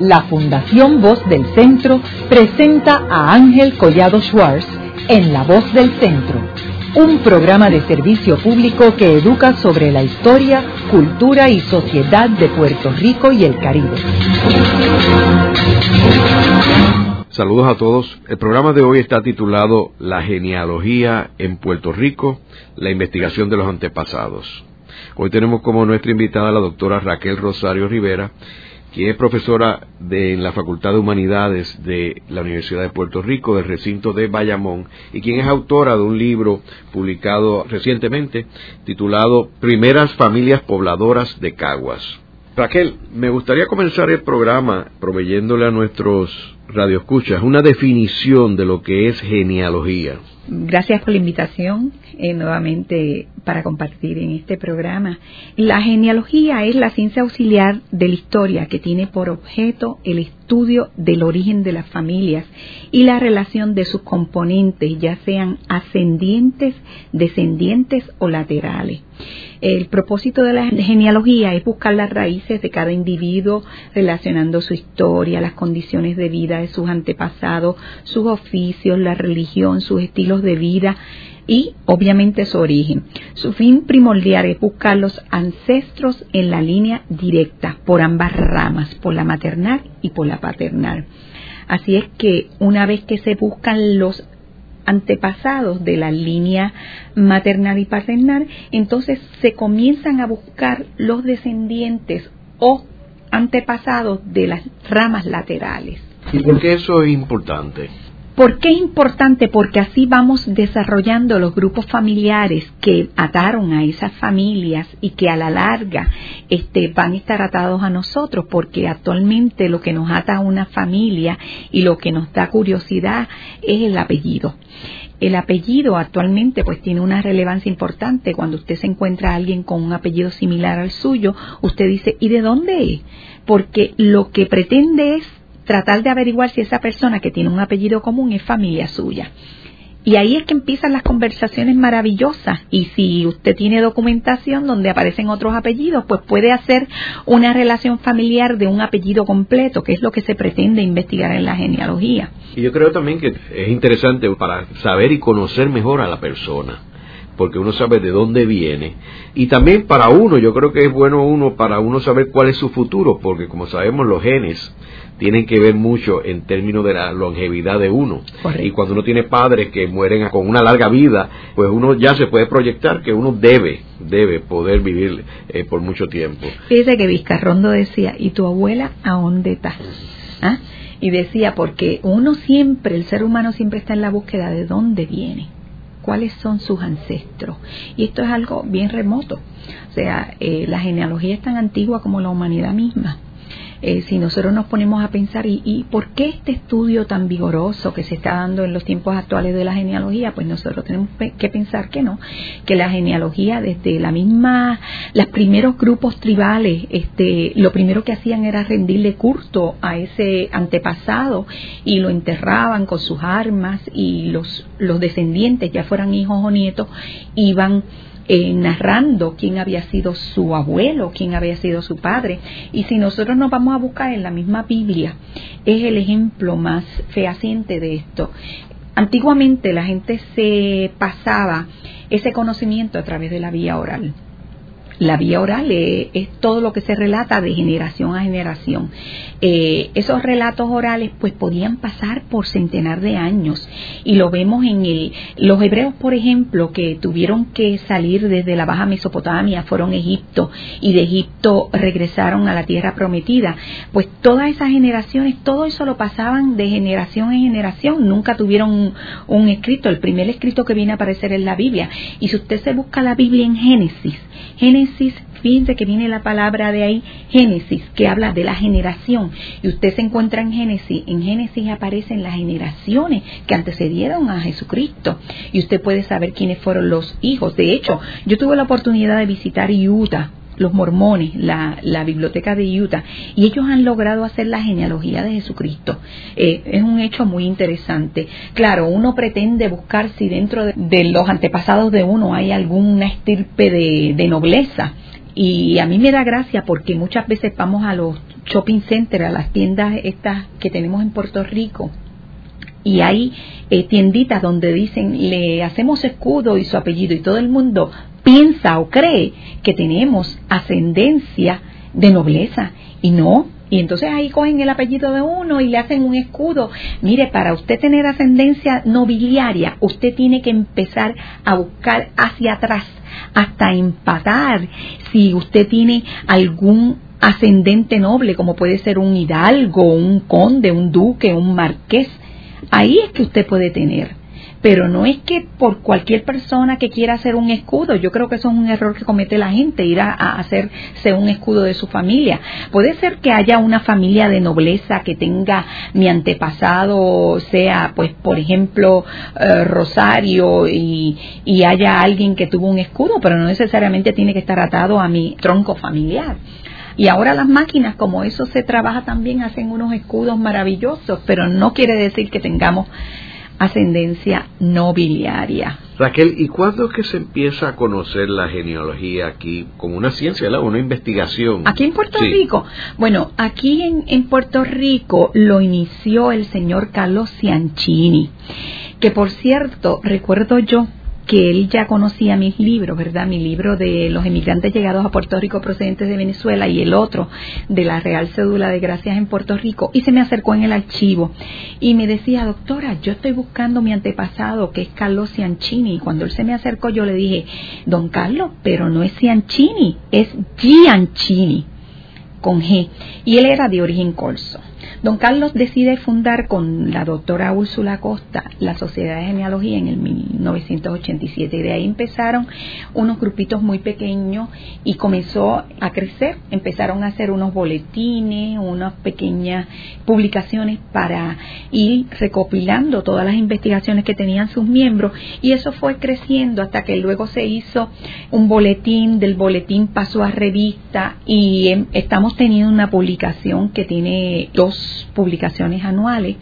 la Fundación Voz del Centro presenta a Ángel Collado Schwartz en La Voz del Centro, un programa de servicio público que educa sobre la historia, cultura y sociedad de Puerto Rico y el Caribe. Saludos a todos. El programa de hoy está titulado La genealogía en Puerto Rico, la investigación de los antepasados. Hoy tenemos como nuestra invitada a la doctora Raquel Rosario Rivera, quien es profesora de la Facultad de Humanidades de la Universidad de Puerto Rico, del recinto de Bayamón, y quien es autora de un libro publicado recientemente titulado Primeras Familias Pobladoras de Caguas. Raquel, me gustaría comenzar el programa proveyéndole a nuestros radioescuchas una definición de lo que es genealogía. Gracias por la invitación eh, nuevamente para compartir en este programa. La genealogía es la ciencia auxiliar de la historia que tiene por objeto el estudio del origen de las familias y la relación de sus componentes, ya sean ascendientes, descendientes o laterales. El propósito de la genealogía es buscar las raíces de cada individuo relacionando su historia, las condiciones de vida de sus antepasados, sus oficios, la religión, sus estilos de vida y obviamente su origen. Su fin primordial es buscar los ancestros en la línea directa por ambas ramas, por la maternal y por la paternal. Así es que una vez que se buscan los antepasados de la línea maternal y paternal, entonces se comienzan a buscar los descendientes o antepasados de las ramas laterales. ¿Y por qué eso es importante? ¿Por qué es importante? Porque así vamos desarrollando los grupos familiares que ataron a esas familias y que a la larga este, van a estar atados a nosotros, porque actualmente lo que nos ata a una familia y lo que nos da curiosidad es el apellido. El apellido actualmente pues tiene una relevancia importante. Cuando usted se encuentra a alguien con un apellido similar al suyo, usted dice, ¿y de dónde es? Porque lo que pretende es tratar de averiguar si esa persona que tiene un apellido común es familia suya. Y ahí es que empiezan las conversaciones maravillosas. Y si usted tiene documentación donde aparecen otros apellidos, pues puede hacer una relación familiar de un apellido completo, que es lo que se pretende investigar en la genealogía. Y yo creo también que es interesante para saber y conocer mejor a la persona porque uno sabe de dónde viene. Y también para uno, yo creo que es bueno uno para uno saber cuál es su futuro, porque como sabemos los genes tienen que ver mucho en términos de la longevidad de uno. Y cuando uno tiene padres que mueren con una larga vida, pues uno ya se puede proyectar que uno debe, debe poder vivir eh, por mucho tiempo. Fíjese que Vizcarrondo decía, ¿y tu abuela a dónde está? ¿Ah? Y decía, porque uno siempre, el ser humano siempre está en la búsqueda de dónde viene cuáles son sus ancestros. Y esto es algo bien remoto. O sea, eh, la genealogía es tan antigua como la humanidad misma. Eh, si nosotros nos ponemos a pensar, ¿y, por qué este estudio tan vigoroso que se está dando en los tiempos actuales de la genealogía? Pues nosotros tenemos que pensar que no, que la genealogía desde la misma, los primeros grupos tribales, este, lo primero que hacían era rendirle culto a ese antepasado y lo enterraban con sus armas y los, los descendientes, ya fueran hijos o nietos, iban eh, narrando quién había sido su abuelo, quién había sido su padre. Y si nosotros nos vamos a buscar en la misma Biblia, es el ejemplo más fehaciente de esto. Antiguamente la gente se pasaba ese conocimiento a través de la vía oral. La vía oral es, todo lo que se relata de generación a generación. Eh, esos relatos orales pues podían pasar por centenar de años y lo vemos en el, los hebreos, por ejemplo, que tuvieron que salir desde la Baja Mesopotamia, fueron a Egipto y de Egipto regresaron a la tierra prometida. Pues todas esas generaciones, todo eso lo pasaban de generación en generación, nunca tuvieron un, un escrito. El primer escrito que viene a aparecer es la Biblia. Y si usted se busca la Biblia en Génesis, Génesis, fíjense que viene la palabra de ahí, Génesis, que habla de la generación. Y usted se encuentra en Génesis, en Génesis aparecen las generaciones que antecedieron a Jesucristo. Y usted puede saber quiénes fueron los hijos. De hecho, yo tuve la oportunidad de visitar Utah los mormones, la, la, biblioteca de Utah, y ellos han logrado hacer la genealogía de Jesucristo. Eh, es un hecho muy interesante. Claro, uno pretende buscar si dentro de, los antepasados de uno hay alguna estirpe de, de nobleza, Y a mí me da gracia porque muchas veces vamos a los shopping centers, a las tiendas estas que tenemos en Puerto Rico, y hay eh, tienditas donde dicen le hacemos escudo y su apellido y todo el mundo piensa o cree que tenemos ascendencia de nobleza y no. Y entonces ahí cogen el apellido de uno y le hacen un escudo. Mire, para usted tener ascendencia nobiliaria, usted tiene que empezar a buscar hacia atrás hasta empatar si usted tiene algún ascendente noble, como puede ser un hidalgo, un conde, un duque, un marqués Ahí es que usted puede tener. Pero no es que por cualquier persona que quiera hacer un escudo, yo creo que eso es un error que comete la gente, ir a, hacerse un escudo de su familia. Puede ser que haya una familia de nobleza que tenga mi antepasado, sea, pues, por ejemplo, eh, Rosario, y, y haya alguien que tuvo un escudo, pero no necesariamente tiene que estar atado a mi tronco familiar. Y ahora las máquinas, como eso se trabaja también, hacen unos escudos maravillosos, pero no quiere decir que tengamos ascendencia nobiliaria. Raquel, ¿y cuándo es que se empieza a conocer la genealogía aquí como una ciencia, una investigación? Aquí en Puerto Rico. Bueno, aquí en, en Puerto Rico lo inició el señor Carlos Ciancini, que por cierto, recuerdo yo que él ya conocía mis libros, ¿verdad? Mi libro de los emigrantes llegados a Puerto Rico procedentes de Venezuela y el otro de la Real Cédula de Gracias en Puerto Rico y se me acercó en el archivo y me decía, doctora, yo estoy buscando mi antepasado que es Carlos Ciancini y cuando él se me acercó yo le dije, don Carlos, pero no es Ciancini, es Giancini con G y él era de origen corso. Don Carlos decide fundar con la doctora Úrsula Costa la Sociedad de Genealogía en el 1987 y de ahí empezaron unos grupitos muy pequeños y comenzó a crecer. Empezaron a hacer unos boletines, unas pequeñas publicaciones para ir recopilando todas las investigaciones que tenían sus miembros. Y eso fue creciendo hasta que luego se hizo un boletín, del boletín pasó a revista y em, estamos teniendo una publicación que tiene dos publicaciones anuales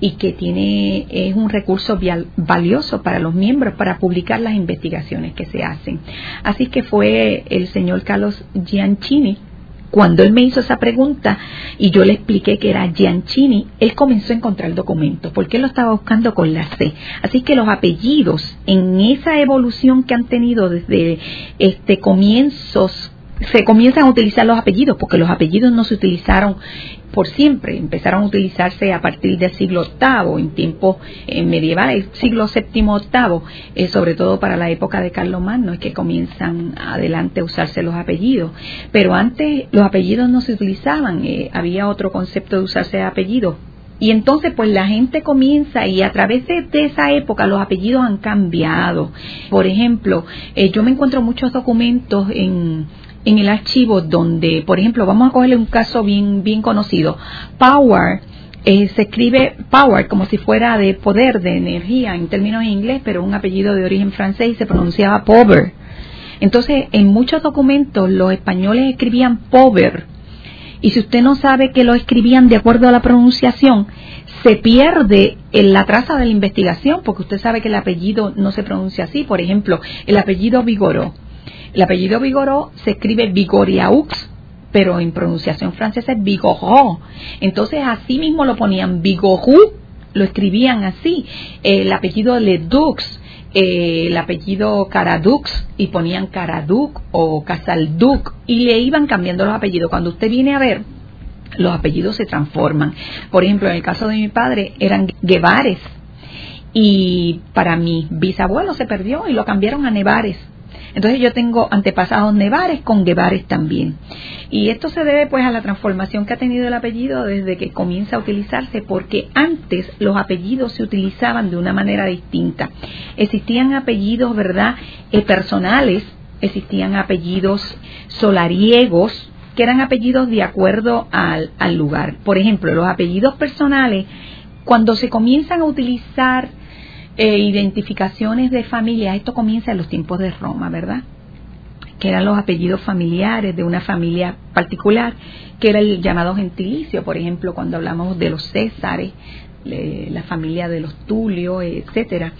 y que tiene es un recurso valioso para los miembros para publicar las investigaciones que se hacen. Así que fue el señor Carlos Giancini cuando él me hizo esa pregunta y yo le expliqué que era Giancini, él comenzó a encontrar el documento, porque él lo estaba buscando con la C. Así que los apellidos, en esa evolución que han tenido desde este comienzos se comienzan a utilizar los apellidos, porque los apellidos no se utilizaron por siempre, empezaron a utilizarse a partir del siglo VIII, en tiempos eh, medievales, siglo VII, VIII, eh, sobre todo para la época de Carlomagno, es que comienzan adelante a usarse los apellidos. Pero antes los apellidos no se utilizaban, eh, había otro concepto de usarse apellidos. Y entonces pues la gente comienza y a través de, esa época los apellidos han cambiado. Por ejemplo, yo me encuentro muchos documentos en en el archivo donde, por ejemplo, vamos a cogerle un caso bien, bien conocido. Power eh, se escribe power como si fuera de poder, de energía en términos en inglés, pero un apellido de origen francés y se pronunciaba power. Entonces, en muchos documentos los españoles escribían power. Y si usted no sabe que lo escribían de acuerdo a la pronunciación, se pierde en la traza de la investigación, porque usted sabe que el apellido no se pronuncia así. Por ejemplo, el apellido Vigoró el apellido Vigoró se escribe Vigoriaux, pero en pronunciación francesa es Vigoró. Entonces así mismo lo ponían Vigorou, lo escribían así. El apellido Ledoux, eh, el apellido Caradux y ponían Caraduc o Casalduc y le iban cambiando los apellidos. Cuando usted viene a ver, los apellidos se transforman. Por ejemplo, en el caso de mi padre eran Guevares y para mi bisabuelo se perdió y lo cambiaron a Nevares entonces yo tengo antepasados Nevares con Guevares también. Y esto se debe pues a la transformación que ha tenido el apellido desde que comienza a utilizarse, porque antes los apellidos se utilizaban de una manera distinta. Existían apellidos, ¿verdad?, eh, personales, existían apellidos solariegos, que eran apellidos de acuerdo al, al lugar. Por ejemplo, los apellidos personales, cuando se comienzan a utilizar eh, identificaciones de familia, esto comienza en los tiempos de Roma, ¿verdad? Que eran los apellidos familiares de una familia particular, que era el llamado gentilicio, por ejemplo, cuando hablamos de los Césares, la familia de los Tulio, etcétera.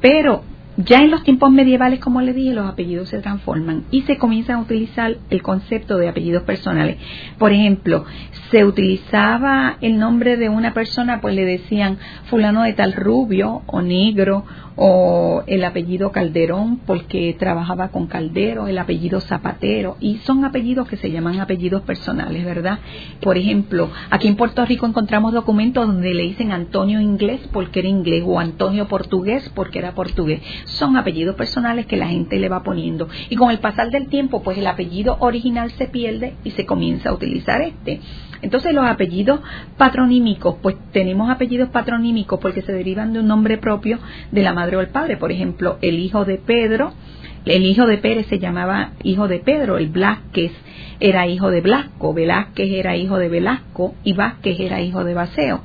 Pero Ya en los tiempos medievales, como le dije, los apellidos se transforman y se comienzan a utilizar el concepto de apellidos personales. Por ejemplo, se utilizaba el nombre de una persona, pues le decían fulano de tal rubio o negro o el apellido Calderón porque trabajaba con Caldero, el apellido Zapatero, y son apellidos que se llaman apellidos personales, ¿verdad? Por ejemplo, aquí en Puerto Rico encontramos documentos donde le dicen Antonio inglés porque era inglés o Antonio portugués porque era portugués. Son apellidos personales que la gente le va poniendo. Y con el pasar del tiempo, pues el apellido original se pierde y se comienza a utilizar este. Entonces los apellidos patronímicos, pues tenemos apellidos patronímicos porque se derivan de un nombre propio de la madre o el padre. Por ejemplo, el hijo de Pedro, el hijo de Pérez se llamaba hijo de Pedro, el Blasquez era hijo de Blasco, Velázquez era hijo de Velasco y Vázquez era hijo de Baseo.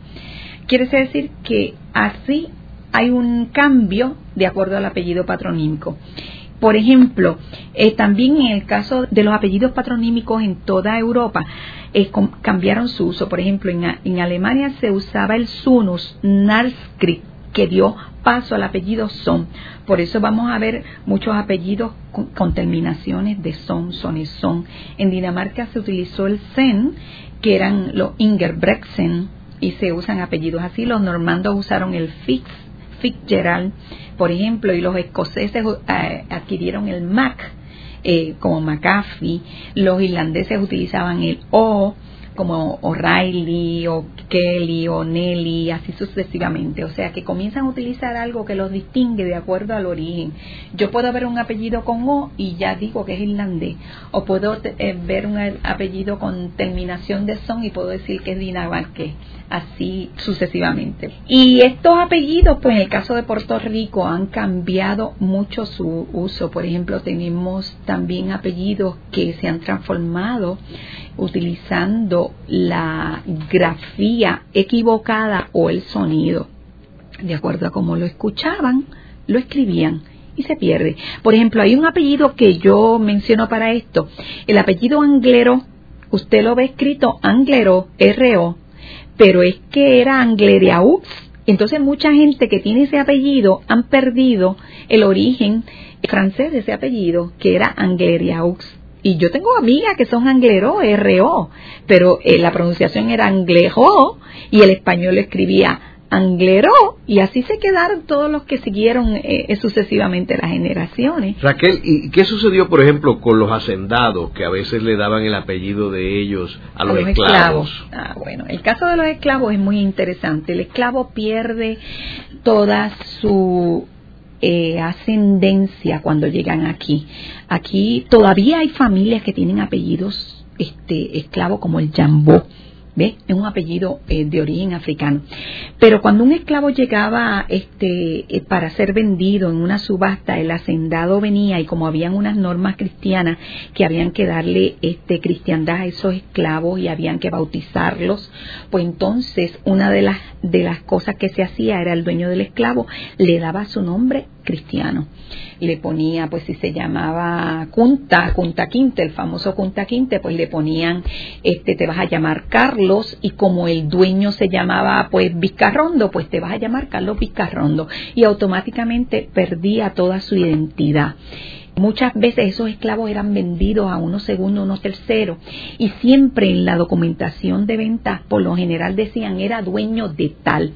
Quiere decir que así hay un cambio de acuerdo al apellido patronímico. Por ejemplo, eh, también en el caso de los apellidos patronímicos en toda Europa, eh, cambiaron su uso. Por ejemplo, en, Alemania se usaba el sunus narskrit, que dio paso al apellido son. Por eso vamos a ver muchos apellidos con, terminaciones de son, son y son. En Dinamarca se utilizó el sen, que eran los Ingerbrechtsen, y se usan apellidos así. Los normandos usaron el fix, Fitzgerald, por ejemplo, y los escoceses eh, adquirieron el Mac, eh, como McAfee. Los irlandeses utilizaban el O, como O'Reilly o Kelly o Nelly, así sucesivamente. O sea, que comienzan a utilizar algo que los distingue de acuerdo al origen. Yo puedo ver un apellido con O y ya digo que es irlandés. O puedo eh, ver un apellido con terminación de son y puedo decir que es dinamarqués. Así sucesivamente. Y estos apellidos, pues en el caso de Puerto Rico, han cambiado mucho su uso. Por ejemplo, tenemos también apellidos que se han transformado utilizando la grafía equivocada o el sonido. De acuerdo a cómo lo escuchaban, lo escribían y se pierde. Por ejemplo, hay un apellido que yo menciono para esto. El apellido Anglero, usted lo ve escrito Anglero, R-O, pero es que era Angleriaux. Entonces mucha gente que tiene ese apellido han perdido el origen francés de ese apellido, que era Angleriaux. Y yo tengo amigas que son anglero, R-O, pero eh, la pronunciación era anglejo y el español escribía anglero y así se quedaron todos los que siguieron eh, eh, sucesivamente las generaciones. Raquel, ¿y qué sucedió, por ejemplo, con los hacendados que a veces le daban el apellido de ellos a, los, esclavos? esclavos? Ah, bueno, el caso de los esclavos es muy interesante. El esclavo pierde toda su eh, ascendencia cuando llegan aquí. Aquí todavía hay familias que tienen apellidos este, esclavos como el Jambó ¿Ve? Es un apellido eh, de origen africano. Pero cuando un esclavo llegaba este, eh, para ser vendido en una subasta, el hacendado venía y como habían unas normas cristianas que habían que darle este, cristiandad a esos esclavos y habían que bautizarlos, pues entonces una de las, de las cosas que se hacía era el dueño del esclavo le daba su nombre cristiano. Le ponía, pues si se llamaba Kunta, Kunta Quinte, el famoso Kunta Quinte, pues le ponían, este, te vas a llamar Carlos y como el dueño se llamaba pues Vizcarrondo, pues te vas a llamar Carlos Vizcarrondo y automáticamente perdía toda su identidad. Muchas veces esos esclavos eran vendidos a unos segundos, unos terceros, y siempre en la documentación de ventas, por lo general decían era dueño de tal,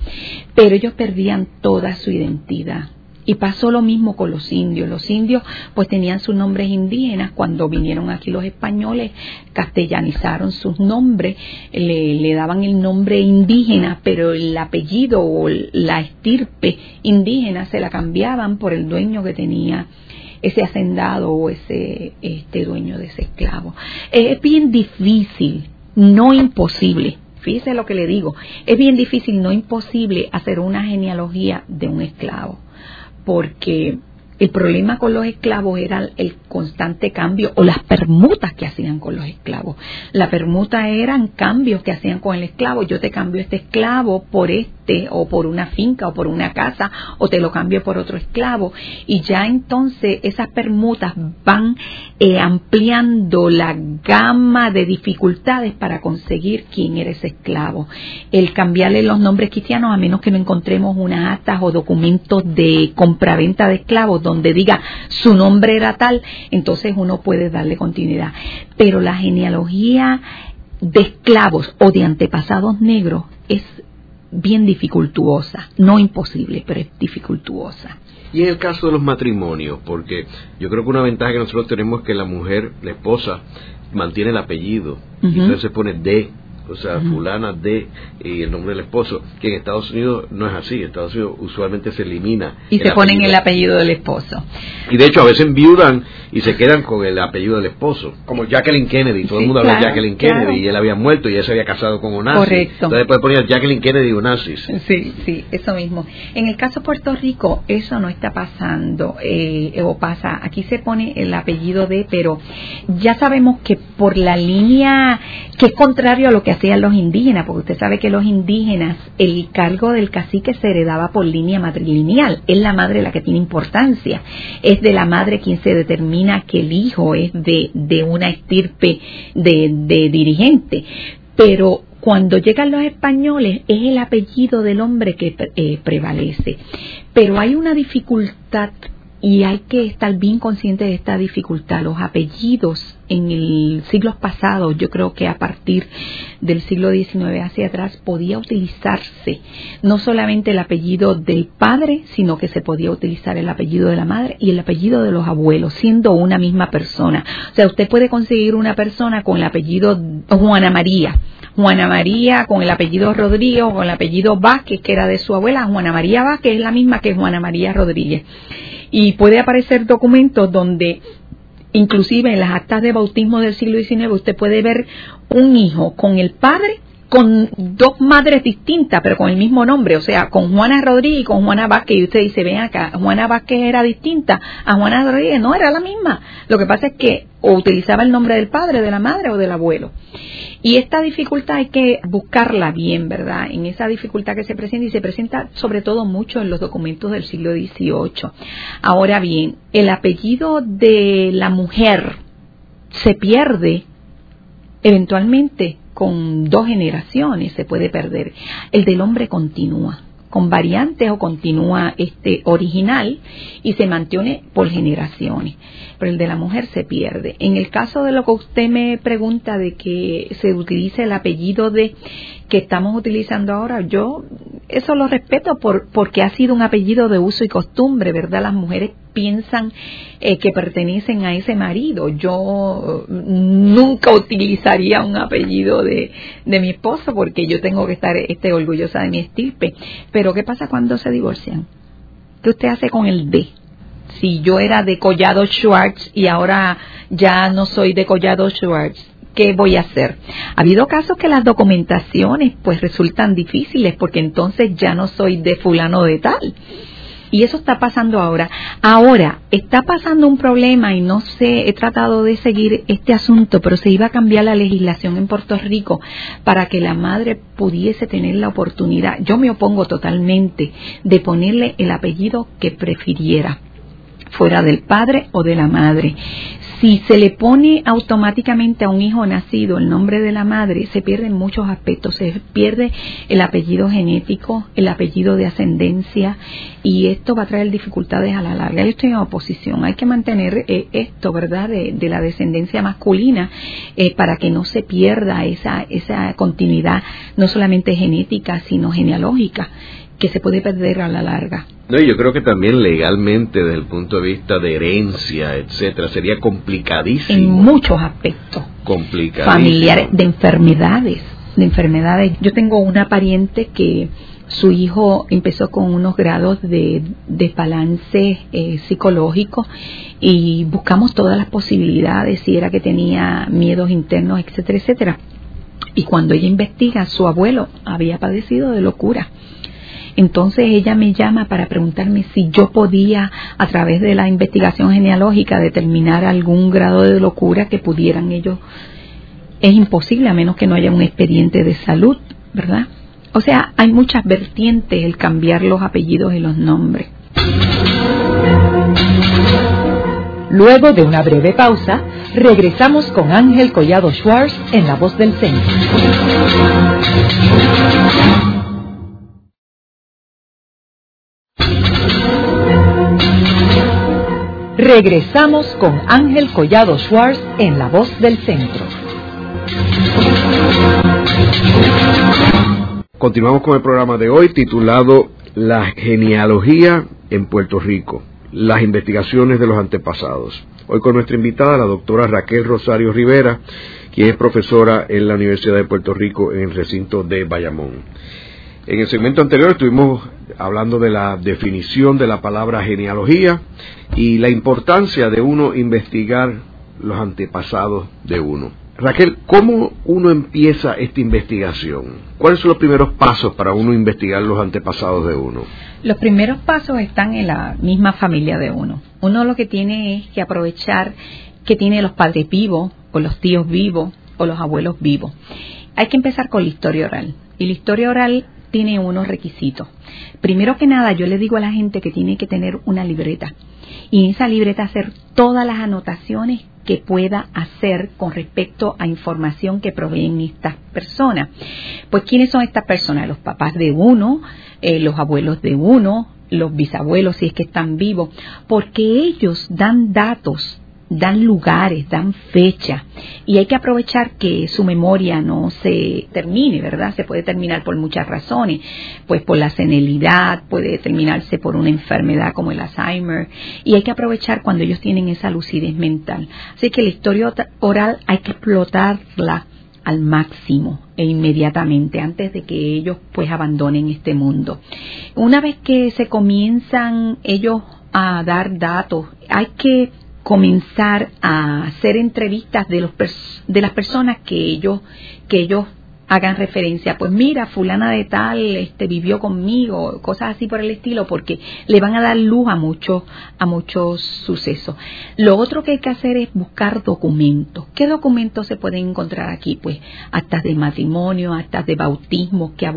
pero ellos perdían toda su identidad. Y pasó lo mismo con los indios. Los indios pues tenían sus nombres indígenas. Cuando vinieron aquí los españoles, castellanizaron sus nombres, le, daban el nombre indígena, pero el apellido o la estirpe indígena se la cambiaban por el dueño que tenía ese hacendado o ese este dueño de ese esclavo. Es bien difícil, no imposible. Fíjese lo que le digo, es bien difícil, no imposible hacer una genealogía de un esclavo porque el problema con los esclavos era el constante cambio o las permutas que hacían con los esclavos. La permuta eran cambios que hacían con el esclavo. Yo te cambio este esclavo por este o por una finca, o por una casa, o te lo cambio por otro esclavo. Y ya entonces esas permutas van eh, ampliando la gama de dificultades para conseguir quién eres esclavo. El cambiarle los nombres cristianos, a menos que no encontremos unas actas o documentos de compraventa de esclavos donde diga su nombre era tal, entonces uno puede darle continuidad. Pero la genealogía de esclavos o de antepasados negros es bien dificultuosa, no imposible, pero es dificultuosa. Y en el caso de los matrimonios, porque yo creo que una ventaja que nosotros tenemos es que la mujer, la esposa, mantiene el apellido, y entonces se pone de o sea, fulana de y el nombre del esposo, que en Estados Unidos no es así, en Estados Unidos usualmente se elimina. Y se ponen el apellido del esposo. Y de hecho a veces enviudan y se quedan con el apellido del esposo, como Jacqueline Kennedy, todo el mundo habla de Jacqueline Kennedy y él había muerto y ella se había casado con Onassis. Correcto. Entonces puede poner Jacqueline Kennedy Onassis. Sí, sí, eso mismo. En el caso de Puerto Rico eso no está pasando eh, o pasa, aquí se pone el apellido de, pero ya sabemos que por la línea que es contrario a lo que hacían los indígenas, porque usted sabe que los indígenas, el cargo del cacique se heredaba por línea matrilineal, es la madre la que tiene importancia, es de la madre quien se determina que el hijo es de, de una estirpe de, de dirigente, pero cuando llegan los españoles es el apellido del hombre que eh, prevalece. Pero hay una dificultad y hay que estar bien consciente de esta dificultad. Los apellidos en el siglo pasado, yo creo que a partir del siglo XIX hacia atrás, podía utilizarse no solamente el apellido del padre, sino que se podía utilizar el apellido de la madre y el apellido de los abuelos, siendo una misma persona. O sea, usted puede conseguir una persona con el apellido Juana María. Juana María con el apellido Rodríguez o con el apellido Vázquez, que era de su abuela, Juana María Vázquez es la misma que Juana María Rodríguez. Y puede aparecer documentos donde inclusive en las actas de bautismo del siglo XIX usted puede ver un hijo con el padre con dos madres distintas, pero con el mismo nombre, o sea, con Juana Rodríguez y con Juana Vázquez, y usted dice, ven acá, Juana Vázquez era distinta a Juana Rodríguez, no, era la misma. Lo que pasa es que o utilizaba el nombre del padre, de la madre o del abuelo. Y esta dificultad hay que buscarla bien, ¿verdad? En esa dificultad que se presenta y se presenta sobre todo mucho en los documentos del siglo XVIII. Ahora bien, el apellido de la mujer se pierde eventualmente con dos generaciones, se puede perder. El del hombre continúa con variantes o continúa este original y se mantiene por generaciones. Pero el de la mujer se pierde. En el caso de lo que usted me pregunta de que se utilice el apellido de que estamos utilizando ahora, yo eso lo respeto por, porque ha sido un apellido de uso y costumbre, ¿verdad? Las mujeres piensan eh, que pertenecen a ese marido. Yo mm, nunca utilizaría un apellido de, de mi esposo porque yo tengo que estar este, orgullosa de mi estirpe. Pero ¿qué pasa cuando se divorcian? ¿Qué usted hace con el D? Si yo era de Collado Schwartz y ahora ya no soy de Collado Schwartz, ¿qué voy a hacer? Ha habido casos que las documentaciones pues resultan difíciles porque entonces ya no soy de fulano de tal. Y eso está pasando ahora. Ahora, está pasando un problema y no sé, he tratado de seguir este asunto, pero se iba a cambiar la legislación en Puerto Rico para que la madre pudiese tener la oportunidad. Yo me opongo totalmente de ponerle el apellido que prefiriera fuera del padre o de la madre. Si se le pone automáticamente a un hijo nacido el nombre de la madre, se pierden muchos aspectos. Se pierde el apellido genético, el apellido de ascendencia, y esto va a traer dificultades a la larga. Yo estoy en oposición. Hay que mantener eh, esto, ¿verdad?, de, la descendencia masculina eh, para que no se pierda esa, esa continuidad, no solamente genética, sino genealógica, que se puede perder a la larga. No, yo creo que también legalmente, desde el punto de vista de herencia, etcétera, sería complicadísimo. En muchos aspectos. Complicadísimo. Familiares, de enfermedades, de enfermedades. Yo tengo una pariente que su hijo empezó con unos grados de desbalance eh, psicológico y buscamos todas las posibilidades, si era que tenía miedos internos, etcétera, etcétera. Y cuando ella investiga, su abuelo había padecido de locura entonces ella me llama para preguntarme si yo podía, a través de la investigación genealógica, determinar algún grado de locura que pudieran ellos. Es imposible a menos que no haya un expediente de salud, ¿verdad? O sea, hay muchas vertientes el cambiar los apellidos y los nombres. Luego de una breve pausa, regresamos con Ángel Collado Schwartz en La Voz del Centro. Regresamos con Ángel Collado Schwartz en La Voz del Centro. Continuamos con el programa de hoy titulado La genealogía en Puerto Rico, las investigaciones de los antepasados. Hoy con nuestra invitada, la doctora Raquel Rosario Rivera, quien es profesora en la Universidad de Puerto Rico en el recinto de Bayamón. En el segmento anterior estuvimos hablando de la definición de la palabra genealogía y la importancia de uno investigar los antepasados de uno. Raquel, ¿cómo uno empieza esta investigación? ¿Cuáles son los primeros pasos para uno investigar los antepasados de uno? Los primeros pasos están en la misma familia de uno. Uno lo que tiene es que aprovechar que tiene los padres vivos, o los tíos vivos, o los abuelos vivos. Hay que empezar con la historia oral. Y la historia oral tiene unos requisitos. Primero que nada, yo le digo a la gente que tiene que tener una libreta. Y en esa libreta hacer todas las anotaciones que pueda hacer con respecto a información que proveen estas personas. Pues, ¿quiénes son estas personas? Los papás de uno, eh, los abuelos de uno, los bisabuelos si es que están vivos, porque ellos dan datos dan lugares, dan fecha y hay que aprovechar que su memoria no se termine, ¿verdad? Se puede terminar por muchas razones, pues por la senilidad, puede terminarse por una enfermedad como el Alzheimer y hay que aprovechar cuando ellos tienen esa lucidez mental. Así que la historia oral hay que explotarla al máximo e inmediatamente antes de que ellos pues abandonen este mundo. Una vez que se comienzan ellos a dar datos, hay que comenzar a hacer entrevistas de los de las personas que ellos que ellos hagan referencia, pues mira, fulana de tal este vivió conmigo, cosas así por el estilo, porque le van a dar luz a muchos a muchos sucesos. Lo otro que hay que hacer es buscar documentos. ¿Qué documentos se pueden encontrar aquí? Pues actas de matrimonio, actas de bautismo, que,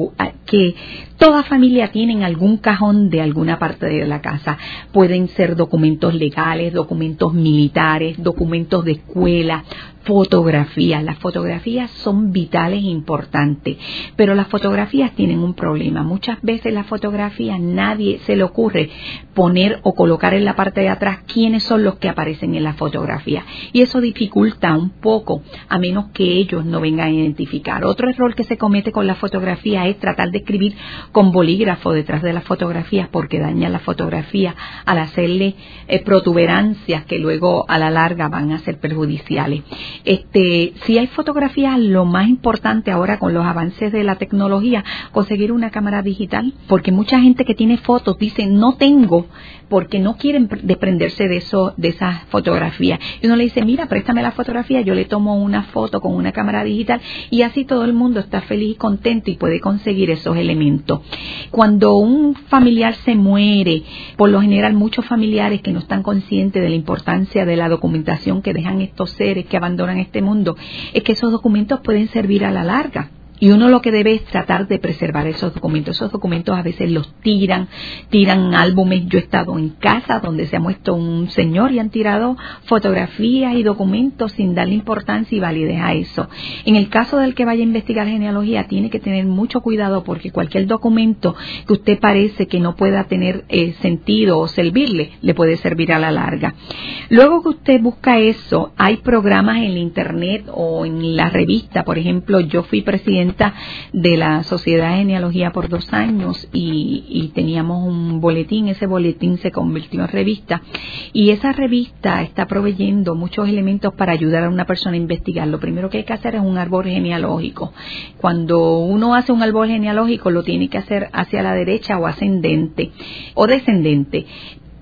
que toda familia tiene en algún cajón de alguna parte de la casa. Pueden ser documentos legales, documentos militares, documentos de escuela, fotografías. Las fotografías son vitales e importantes, pero las fotografías tienen un problema. Muchas veces las fotografías nadie se le ocurre poner o colocar en la parte de atrás quiénes son los que aparecen en la fotografía. Y eso dificulta un poco, a menos que ellos no vengan a identificar. Otro error que se comete con la fotografía es tratar de escribir con bolígrafo detrás de las fotografías porque daña la fotografía al hacerle eh, protuberancias que luego a la larga van a ser perjudiciales. Este, si hay fotografías, lo más importante ahora con los avances de la tecnología, conseguir una cámara digital, porque mucha gente que tiene fotos dice no tengo, porque no quieren desprenderse de eso, de esas fotografías. Y uno le dice, mira, préstame la fotografía, yo le tomo una foto con una cámara digital y así todo el mundo está feliz y contento y puede conseguir esos elementos. Cuando un familiar se muere, por lo general muchos familiares que no están conscientes de la importancia de la documentación que dejan estos seres que abandonan este mundo, es que esos documentos pueden servir a la larga. Y uno lo que debe es tratar de preservar esos documentos. Esos documentos a veces los tiran, tiran álbumes. Yo he estado en casa donde se ha muerto un señor y han tirado fotografías y documentos sin darle importancia y validez a eso. En el caso del que vaya a investigar genealogía, tiene que tener mucho cuidado porque cualquier documento que usted parece que no pueda tener eh, sentido o servirle, le puede servir a la larga. Luego que usted busca eso, hay programas en la internet o en la revista. Por ejemplo, yo fui presidente de la Sociedad de Genealogía por dos años y, teníamos un boletín, ese boletín se convirtió en revista y esa revista está proveyendo muchos elementos para ayudar a una persona a investigar. Lo primero que hay que hacer es un árbol genealógico. Cuando uno hace un árbol genealógico lo tiene que hacer hacia la derecha o ascendente o descendente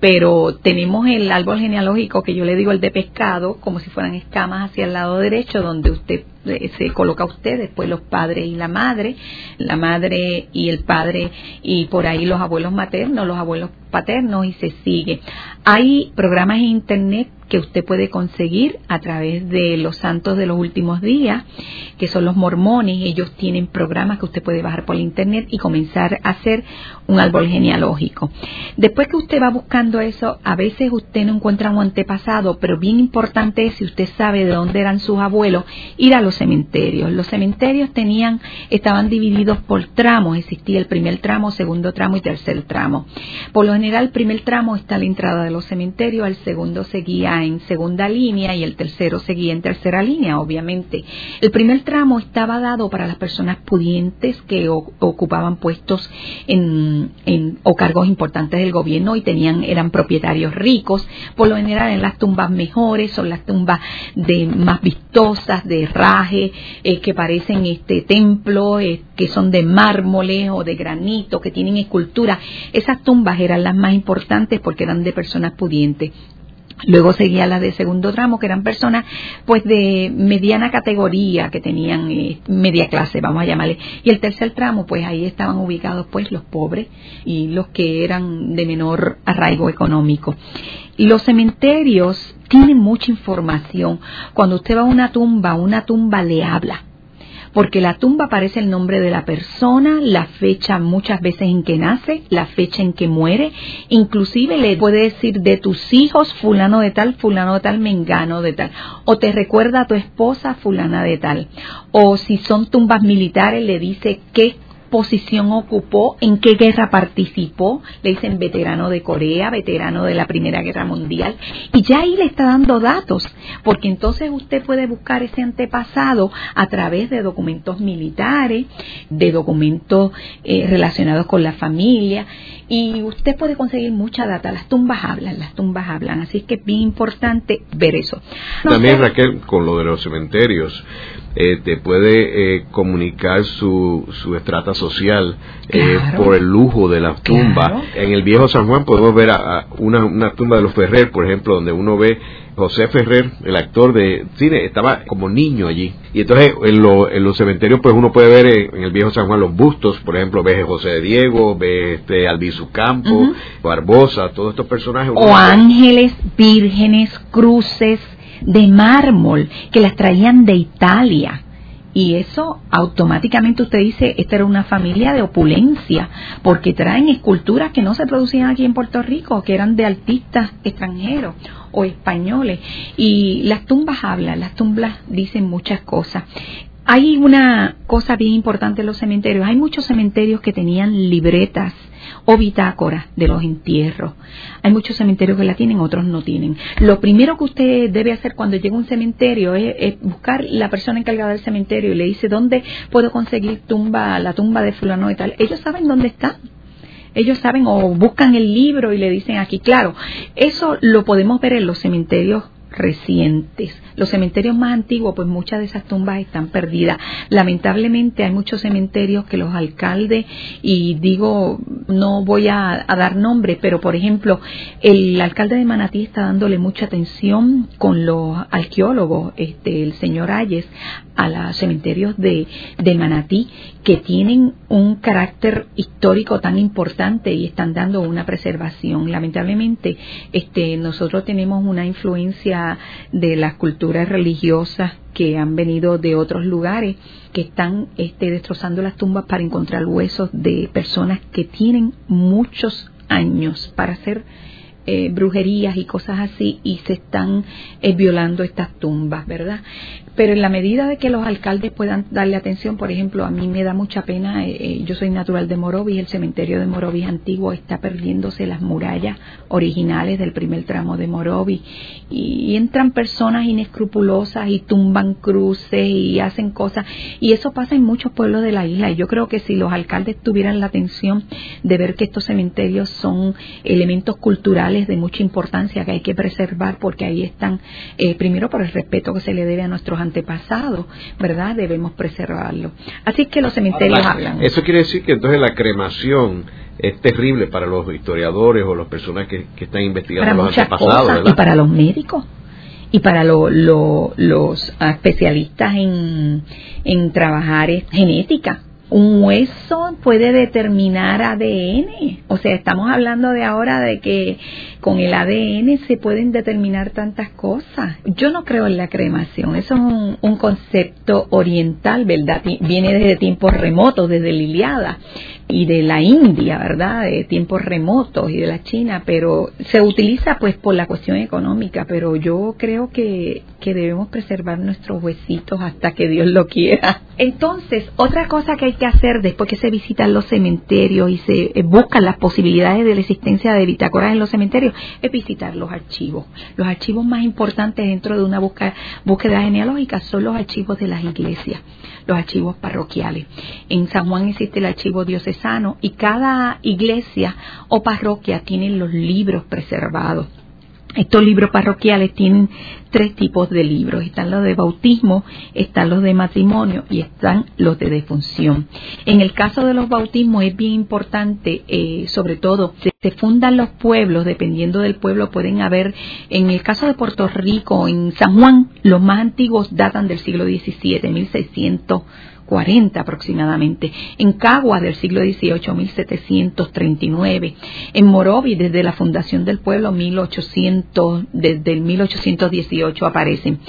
pero tenemos el árbol genealógico que yo le digo el de pescado, como si fueran escamas hacia el lado derecho, donde usted se coloca usted, después los padres y la madre, la madre y el padre y por ahí los abuelos maternos, los abuelos paternos y se sigue. Hay programas en internet que usted puede conseguir a través de los santos de los últimos días, que son los mormones. Ellos tienen programas que usted puede bajar por internet y comenzar a hacer un árbol genealógico. Después que usted va buscando eso, a veces usted no encuentra un antepasado, pero bien importante es si usted sabe de dónde eran sus abuelos, ir a los cementerios. Los cementerios tenían, estaban divididos por tramos, existía el primer tramo, segundo tramo y tercer tramo. Por lo general, el primer tramo está a la entrada de los cementerios, el segundo seguía en segunda línea y el tercero seguía en tercera línea, obviamente. El primer tramo estaba dado para las personas pudientes que ocupaban puestos en, o cargos importantes del gobierno y tenían eran propietarios ricos. Por lo general, en las tumbas mejores son las tumbas de más vistosas, de raje, eh, que parecen este templo, eh, que son de mármoles o de granito, que tienen escultura. Esas tumbas eran las más importantes porque eran de personas pudientes. Luego seguía las de segundo tramo, que eran personas pues de mediana categoría, que tenían eh, media clase, vamos a llamarle. Y el tercer tramo, pues ahí estaban ubicados pues los pobres y los que eran de menor arraigo económico. Los cementerios tienen mucha información. Cuando usted va a una tumba, una tumba le habla porque la tumba aparece el nombre de la persona, la fecha muchas veces en que nace, la fecha en que muere, inclusive le puede decir de tus hijos fulano de tal, fulano de tal, mengano de tal, o te recuerda a tu esposa fulana de tal, o si son tumbas militares le dice qué posición ocupó, en qué guerra participó, le dicen veterano de Corea, veterano de la Primera Guerra Mundial, y ya ahí le está dando datos, porque entonces usted puede buscar ese antepasado a través de documentos militares, de documentos eh, relacionados con la familia, y usted puede conseguir mucha data. Las tumbas hablan, las tumbas hablan, así que es bien importante ver eso. También, Raquel, con lo de los cementerios, eh, te puede eh, comunicar su, su estrata social eh, por el lujo de las tumbas. En el viejo San Juan podemos ver a, una, una, tumba de los Ferrer, por ejemplo, donde uno ve José Ferrer, el actor de cine, estaba como niño allí. Y entonces en, en los cementerios pues uno puede ver en, el viejo San Juan los bustos, por ejemplo, ve José de Diego, ve este Albizu Campo, Barbosa, todos estos personajes. O ángeles, vírgenes, cruces de mármol que las traían de Italia. Y eso automáticamente usted dice, esta era una familia de opulencia, porque traen esculturas que no se producían aquí en Puerto Rico, que eran de artistas extranjeros o españoles. Y las tumbas hablan, las tumbas dicen muchas cosas. Hay una cosa bien importante en los cementerios. Hay muchos cementerios que tenían libretas o bitácora de los entierros. Hay muchos cementerios que la tienen, otros no tienen. Lo primero que usted debe hacer cuando llega a un cementerio es, buscar la persona encargada del cementerio y le dice dónde puedo conseguir tumba, la tumba de fulano y tal. Ellos saben dónde está ellos saben o buscan el libro y le dicen aquí, claro, eso lo podemos ver en los cementerios recientes. Los cementerios más antiguos, pues muchas de esas tumbas están perdidas. Lamentablemente hay muchos cementerios que los alcaldes, y digo, no voy a, dar nombre, pero por ejemplo, el alcalde de Manatí está dándole mucha atención con los arqueólogos, este, el señor Ayes, a los cementerios de, de Manatí, que tienen un carácter histórico tan importante y están dando una preservación. Lamentablemente, este, nosotros tenemos una influencia de las culturas religiosas que han venido de otros lugares que están este, destrozando las tumbas para encontrar huesos de personas que tienen muchos años para hacer eh, brujerías y cosas así y se están eh, violando estas tumbas, ¿verdad? Pero en la medida de que los alcaldes puedan darle atención, por ejemplo, a mí me da mucha pena, eh, eh, yo soy natural de Morovis, el cementerio de Morovis antiguo está perdiéndose las murallas originales del primer tramo de Morovis. Y, entran personas inescrupulosas y tumban cruces y hacen cosas. Y eso pasa en muchos pueblos de la isla. Y yo creo que si los alcaldes tuvieran la atención de ver que estos cementerios son elementos culturales de mucha importancia que hay que preservar porque ahí están, eh, primero por el respeto que se le debe a nuestros antepasados, ¿verdad? Debemos preservarlo. Así que los cementerios hablan. Eso quiere decir que entonces la cremación es terrible para los historiadores o las personas que, están investigando los antepasados, Y para los médicos y para los especialistas en, en trabajar genética un hueso puede determinar ADN. O sea, estamos hablando de ahora de que con el ADN se pueden determinar tantas cosas. Yo no creo en la cremación. Eso es un, concepto oriental, ¿verdad? Viene desde tiempos remotos, desde la Iliada y de la India, ¿verdad? De tiempos remotos y de la China, pero se utiliza pues por la cuestión económica, pero yo creo que, que debemos preservar nuestros huesitos hasta que Dios lo quiera. Entonces, otra cosa que hay que hacer después que se visitan los cementerios y se eh, buscan las posibilidades de la existencia de bitácoras en los cementerios es visitar los archivos. Los archivos más importantes dentro de una búsqueda, búsqueda genealógica son los archivos de las iglesias, los archivos parroquiales. En San Juan existe el archivo diocesano y cada iglesia o parroquia tiene los libros preservados estos libros parroquiales tienen tres tipos de libros. Están los de bautismo, están los de matrimonio y están los de defunción. En el caso de los bautismos es bien importante, eh, sobre todo, se fundan los pueblos, dependiendo del pueblo pueden haber, en el caso de Puerto Rico, en San Juan, los más antiguos datan del siglo XVII, 1600 40 aproximadamente, en Cagua del siglo XVIII, 1739, en Morovi desde la fundación del pueblo, 1800, desde el 1818 aparecen.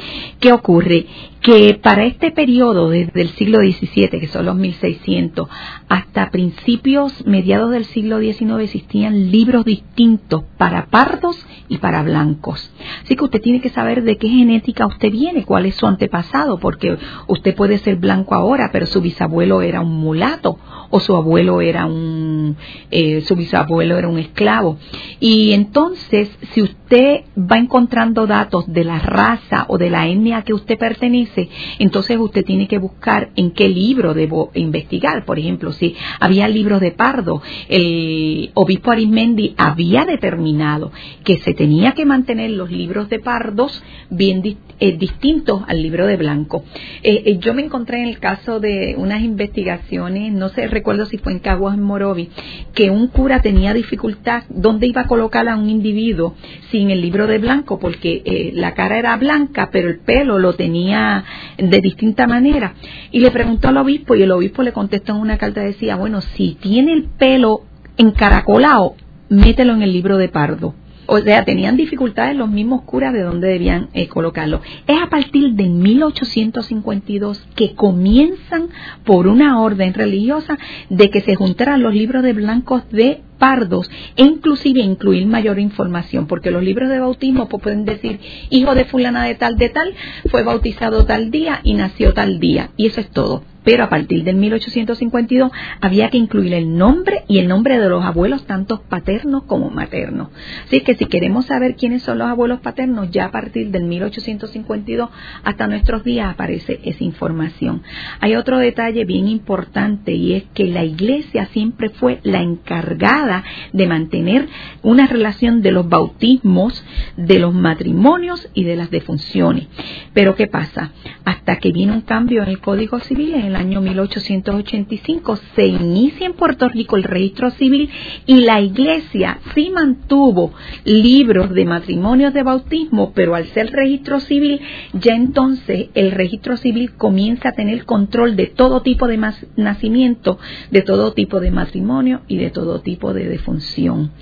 ¿Qué ocurre? Que para este periodo, desde el siglo XVII, que son los 1600, hasta principios, mediados del siglo XIX, existían libros distintos para pardos y para blancos. Así que usted tiene que saber de qué genética usted viene, cuál es su antepasado, porque usted puede ser blanco ahora, pero su bisabuelo era un mulato o su abuelo era un, eh, su bisabuelo era un esclavo. Y entonces, si usted va encontrando datos de la raza o de la etnia a que usted pertenece, entonces usted tiene que buscar en qué libro debo investigar. Por ejemplo, si había libros de Pardo, el obispo Arismendi había determinado que se tenía que mantener los libros de Pardos bien eh, distintos al libro de Blanco. Eh, yo me encontré en el caso de unas investigaciones, no sé, recuerdo si fue en Caguas, en Morovi, que un cura tenía dificultad dónde iba a colocar a un individuo sin el libro de blanco, porque eh, la cara era blanca, pero el pelo lo tenía de distinta manera. Y le preguntó al obispo y el obispo le contestó en una carta, decía, bueno, si tiene el pelo encaracolado, mételo en el libro de pardo o sea, tenían dificultades los mismos curas de dónde debían eh, colocarlo. Es a partir de 1852 que comienzan por una orden religiosa de que se juntaran los libros de blancos de pardos e inclusive incluir mayor información, porque los libros de bautismo pues, pueden decir hijo de fulana de tal de tal, fue bautizado tal día y nació tal día, y eso es todo pero a partir del 1852 había que incluir el nombre y el nombre de los abuelos, tanto paternos como maternos. Así que si queremos saber quiénes son los abuelos paternos, ya a partir del 1852 hasta nuestros días aparece esa información. Hay otro detalle bien importante y es que la iglesia siempre fue la encargada de mantener una relación de los bautismos, de los matrimonios y de las defunciones. Pero ¿qué pasa? Hasta que viene un cambio en el Código Civil, en el año 1885 se inicia en Puerto Rico el registro civil y la iglesia sí mantuvo libros de matrimonios de bautismo, pero al ser registro civil, ya entonces el registro civil comienza a tener control de todo tipo de nacimiento, de todo tipo de matrimonio y de todo tipo de defunción.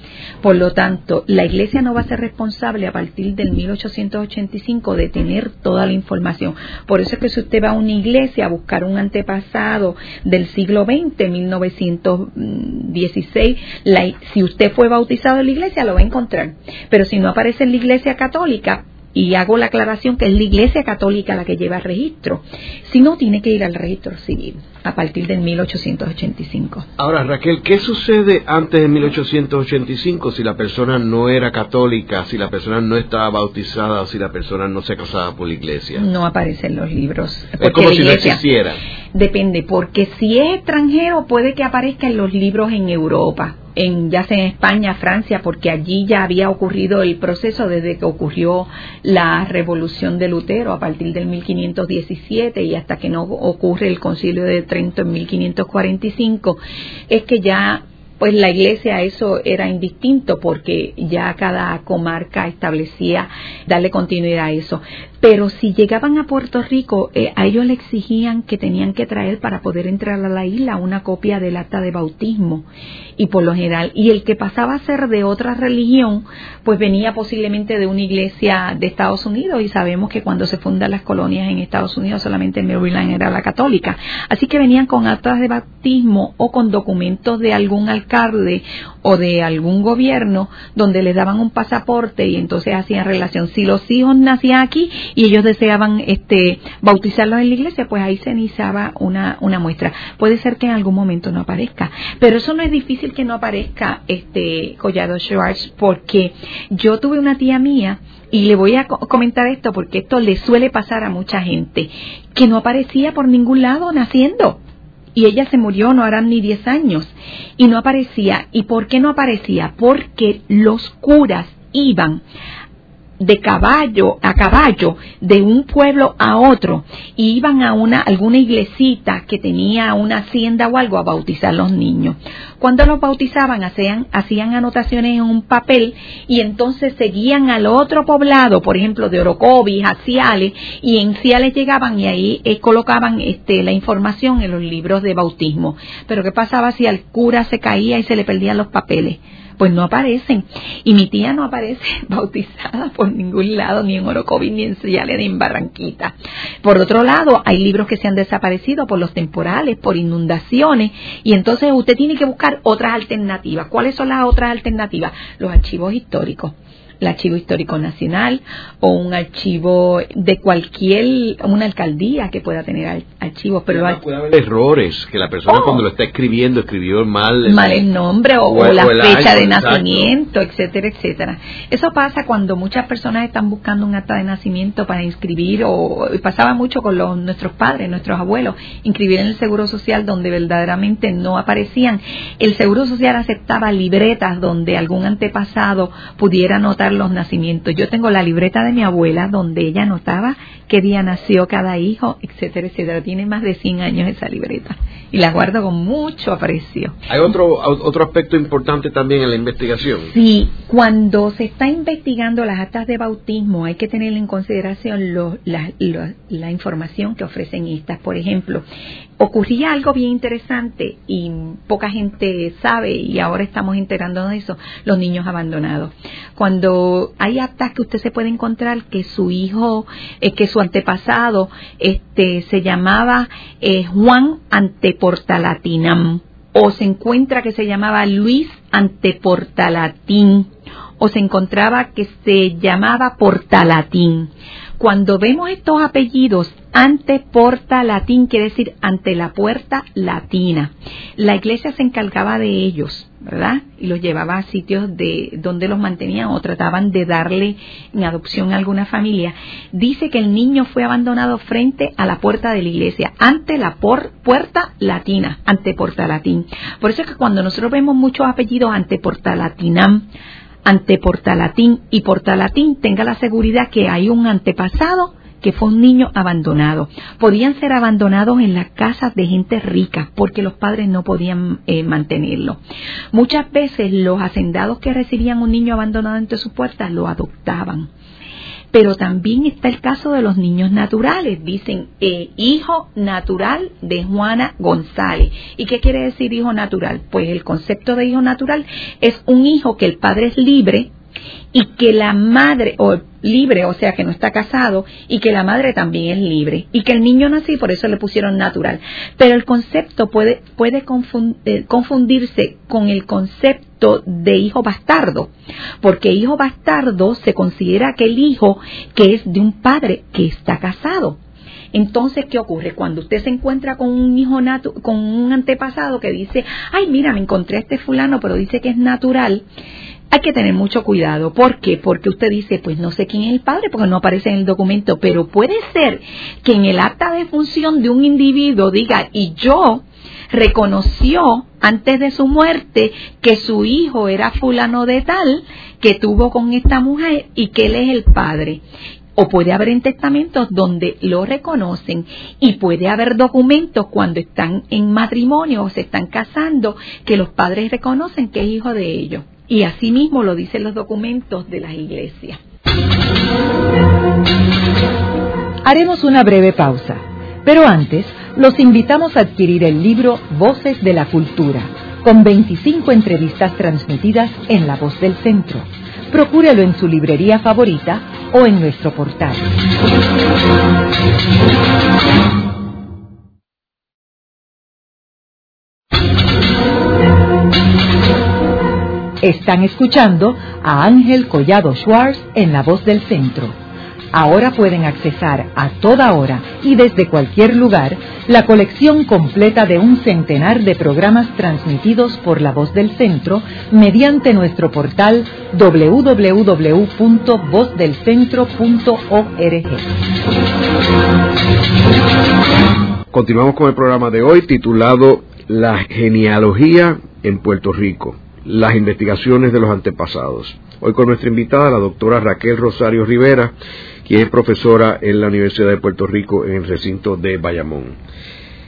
Por lo tanto, la iglesia no va a ser responsable a partir del 1885 de tener toda la información. Por eso es que si usted va a una iglesia a buscar un ante pasado del siglo XX, 1916, si usted fue bautizado en la iglesia, lo va a encontrar. Pero si no aparece en la iglesia católica, y hago la aclaración que es la Iglesia Católica la que lleva el registro. Si no, tiene que ir al registro civil a partir de 1885. Ahora, Raquel, ¿qué sucede antes de 1885 si la persona no era católica, si la persona no estaba bautizada, si la persona no se casaba por la iglesia? No aparecen los libros. Es como si no existiera. Depende, porque si es extranjero puede que aparezcan los libros en Europa en, ya sea en España, Francia, porque allí ya había ocurrido el proceso desde que ocurrió la revolución de Lutero a partir del 1517 y hasta que no ocurre el concilio de Trento en 1545, es que ya pues la iglesia eso era indistinto porque ya cada comarca establecía darle continuidad a eso. Pero si llegaban a Puerto Rico, eh, a ellos le exigían que tenían que traer para poder entrar a la isla una copia del acta de bautismo y por lo general y el que pasaba a ser de otra religión, pues venía posiblemente de una iglesia de Estados Unidos y sabemos que cuando se fundan las colonias en Estados Unidos solamente Maryland era la católica, así que venían con actas de bautismo o con documentos de algún alcalde o de algún gobierno donde les daban un pasaporte y entonces hacían relación. Si los hijos nacían aquí y ellos deseaban este bautizarlos en la iglesia, pues ahí se iniciaba una, una muestra. Puede ser que en algún momento no aparezca, pero eso no es difícil que no aparezca este Collado Schwartz porque yo tuve una tía mía y le voy a comentar esto porque esto le suele pasar a mucha gente que no aparecía por ningún lado naciendo y ella se murió, no harán ni 10 años, y no aparecía. ¿Y por qué no aparecía? Porque los curas iban de caballo a caballo de un pueblo a otro y iban a una alguna iglesita que tenía una hacienda o algo a bautizar los niños. Cuando los bautizaban hacían hacían anotaciones en un papel y entonces seguían al otro poblado, por ejemplo de Orocovis a Ciales y en Ciales llegaban y ahí eh, colocaban este la información en los libros de bautismo. Pero qué pasaba si al cura se caía y se le perdían los papeles? Pues no aparecen. Y mi tía no aparece bautizada por ningún lado, ni en Orocovi, ni en Ciales, ni en Barranquita. Por otro lado, hay libros que se han desaparecido por los temporales, por inundaciones, y entonces usted tiene que buscar otras alternativas. ¿Cuáles son las otras alternativas? Los archivos históricos el archivo histórico nacional o un archivo de cualquier, una alcaldía que pueda tener archivos. Pero puede haber errores, que la persona oh. cuando lo está escribiendo escribió mal. Mal el nombre o, la fecha de nacimiento, etcétera, etcétera. Eso pasa cuando muchas personas están buscando un acta de nacimiento para inscribir o pasaba mucho con los, nuestros padres, nuestros abuelos, inscribir en el Seguro Social donde verdaderamente no aparecían. El Seguro Social aceptaba libretas donde algún antepasado pudiera los nacimientos. Yo tengo la libreta de mi abuela donde ella anotaba qué día nació cada hijo, etcétera, etcétera. Tiene más de 100 años esa libreta y la guardo con mucho aprecio. ¿Hay otro, otro aspecto importante también en la investigación? Sí, cuando se está investigando las actas de bautismo hay que tener en consideración la, la información que ofrecen estas. Por ejemplo, ocurría algo bien interesante y poca gente sabe y ahora estamos enterándonos de eso, los niños abandonados. Cuando hay actas que usted se puede encontrar que su hijo, eh, que su antepasado este, se llamaba eh, Juan Anteportalatinam o se encuentra que se llamaba Luis Anteportalatín o se encontraba que se llamaba Portalatín. Cuando vemos estos apellidos ante porta latín, quiere decir ante la puerta latina, la iglesia se encargaba de ellos, ¿verdad? Y los llevaba a sitios de donde los mantenían o trataban de darle en adopción a alguna familia. Dice que el niño fue abandonado frente a la puerta de la iglesia, ante la puerta latina, ante porta latín. Por eso es que cuando nosotros vemos muchos apellidos ante porta latinam, ante Portalatín y Portalatín tenga la seguridad que hay un antepasado que fue un niño abandonado. Podían ser abandonados en las casas de gente rica porque los padres no podían eh, mantenerlo. Muchas veces los hacendados que recibían un niño abandonado entre sus puertas lo adoptaban. Pero también está el caso de los niños naturales. Dicen eh, hijo natural de Juana González. ¿Y qué quiere decir hijo natural? Pues el concepto de hijo natural es un hijo que el padre es libre y que la madre, o libre, o sea que no está casado, y que la madre también es libre, y que el niño nació y por eso le pusieron natural. Pero el concepto puede, puede eh, confundirse con el concepto de hijo bastardo, porque hijo bastardo se considera aquel hijo que es de un padre que está casado. Entonces, ¿qué ocurre? Cuando usted se encuentra con un hijo natu con un antepasado que dice, ay, mira, me encontré a este fulano, pero dice que es natural, hay que tener mucho cuidado. ¿Por qué? Porque usted dice, pues no sé quién es el padre porque no aparece en el documento, pero puede ser que en el acta de función de un individuo diga, y yo reconoció antes de su muerte que su hijo era fulano de tal, que tuvo con esta mujer y que él es el padre. o puede haber en testamentos donde lo reconocen y puede haber documentos cuando están en matrimonio o se están casando que los padres reconocen que es hijo de ellos. Y asimismo lo dicen los documentos de las iglesias. Haremos una breve pausa, pero antes los invitamos a adquirir el libro Voces de la Cultura, con 25 entrevistas transmitidas en La Voz del Centro. Procúrelo en su librería favorita o en nuestro portal. Están escuchando a Ángel Collado Schwartz en La Voz del Centro. Ahora pueden accesar a toda hora y desde cualquier lugar la colección completa de un centenar de programas transmitidos por La Voz del Centro mediante nuestro portal www.vozdelcentro.org. Continuamos con el programa de hoy titulado La genealogía en Puerto Rico, las investigaciones de los antepasados. Hoy con nuestra invitada, la doctora Raquel Rosario Rivera, que es profesora en la Universidad de Puerto Rico en el recinto de Bayamón.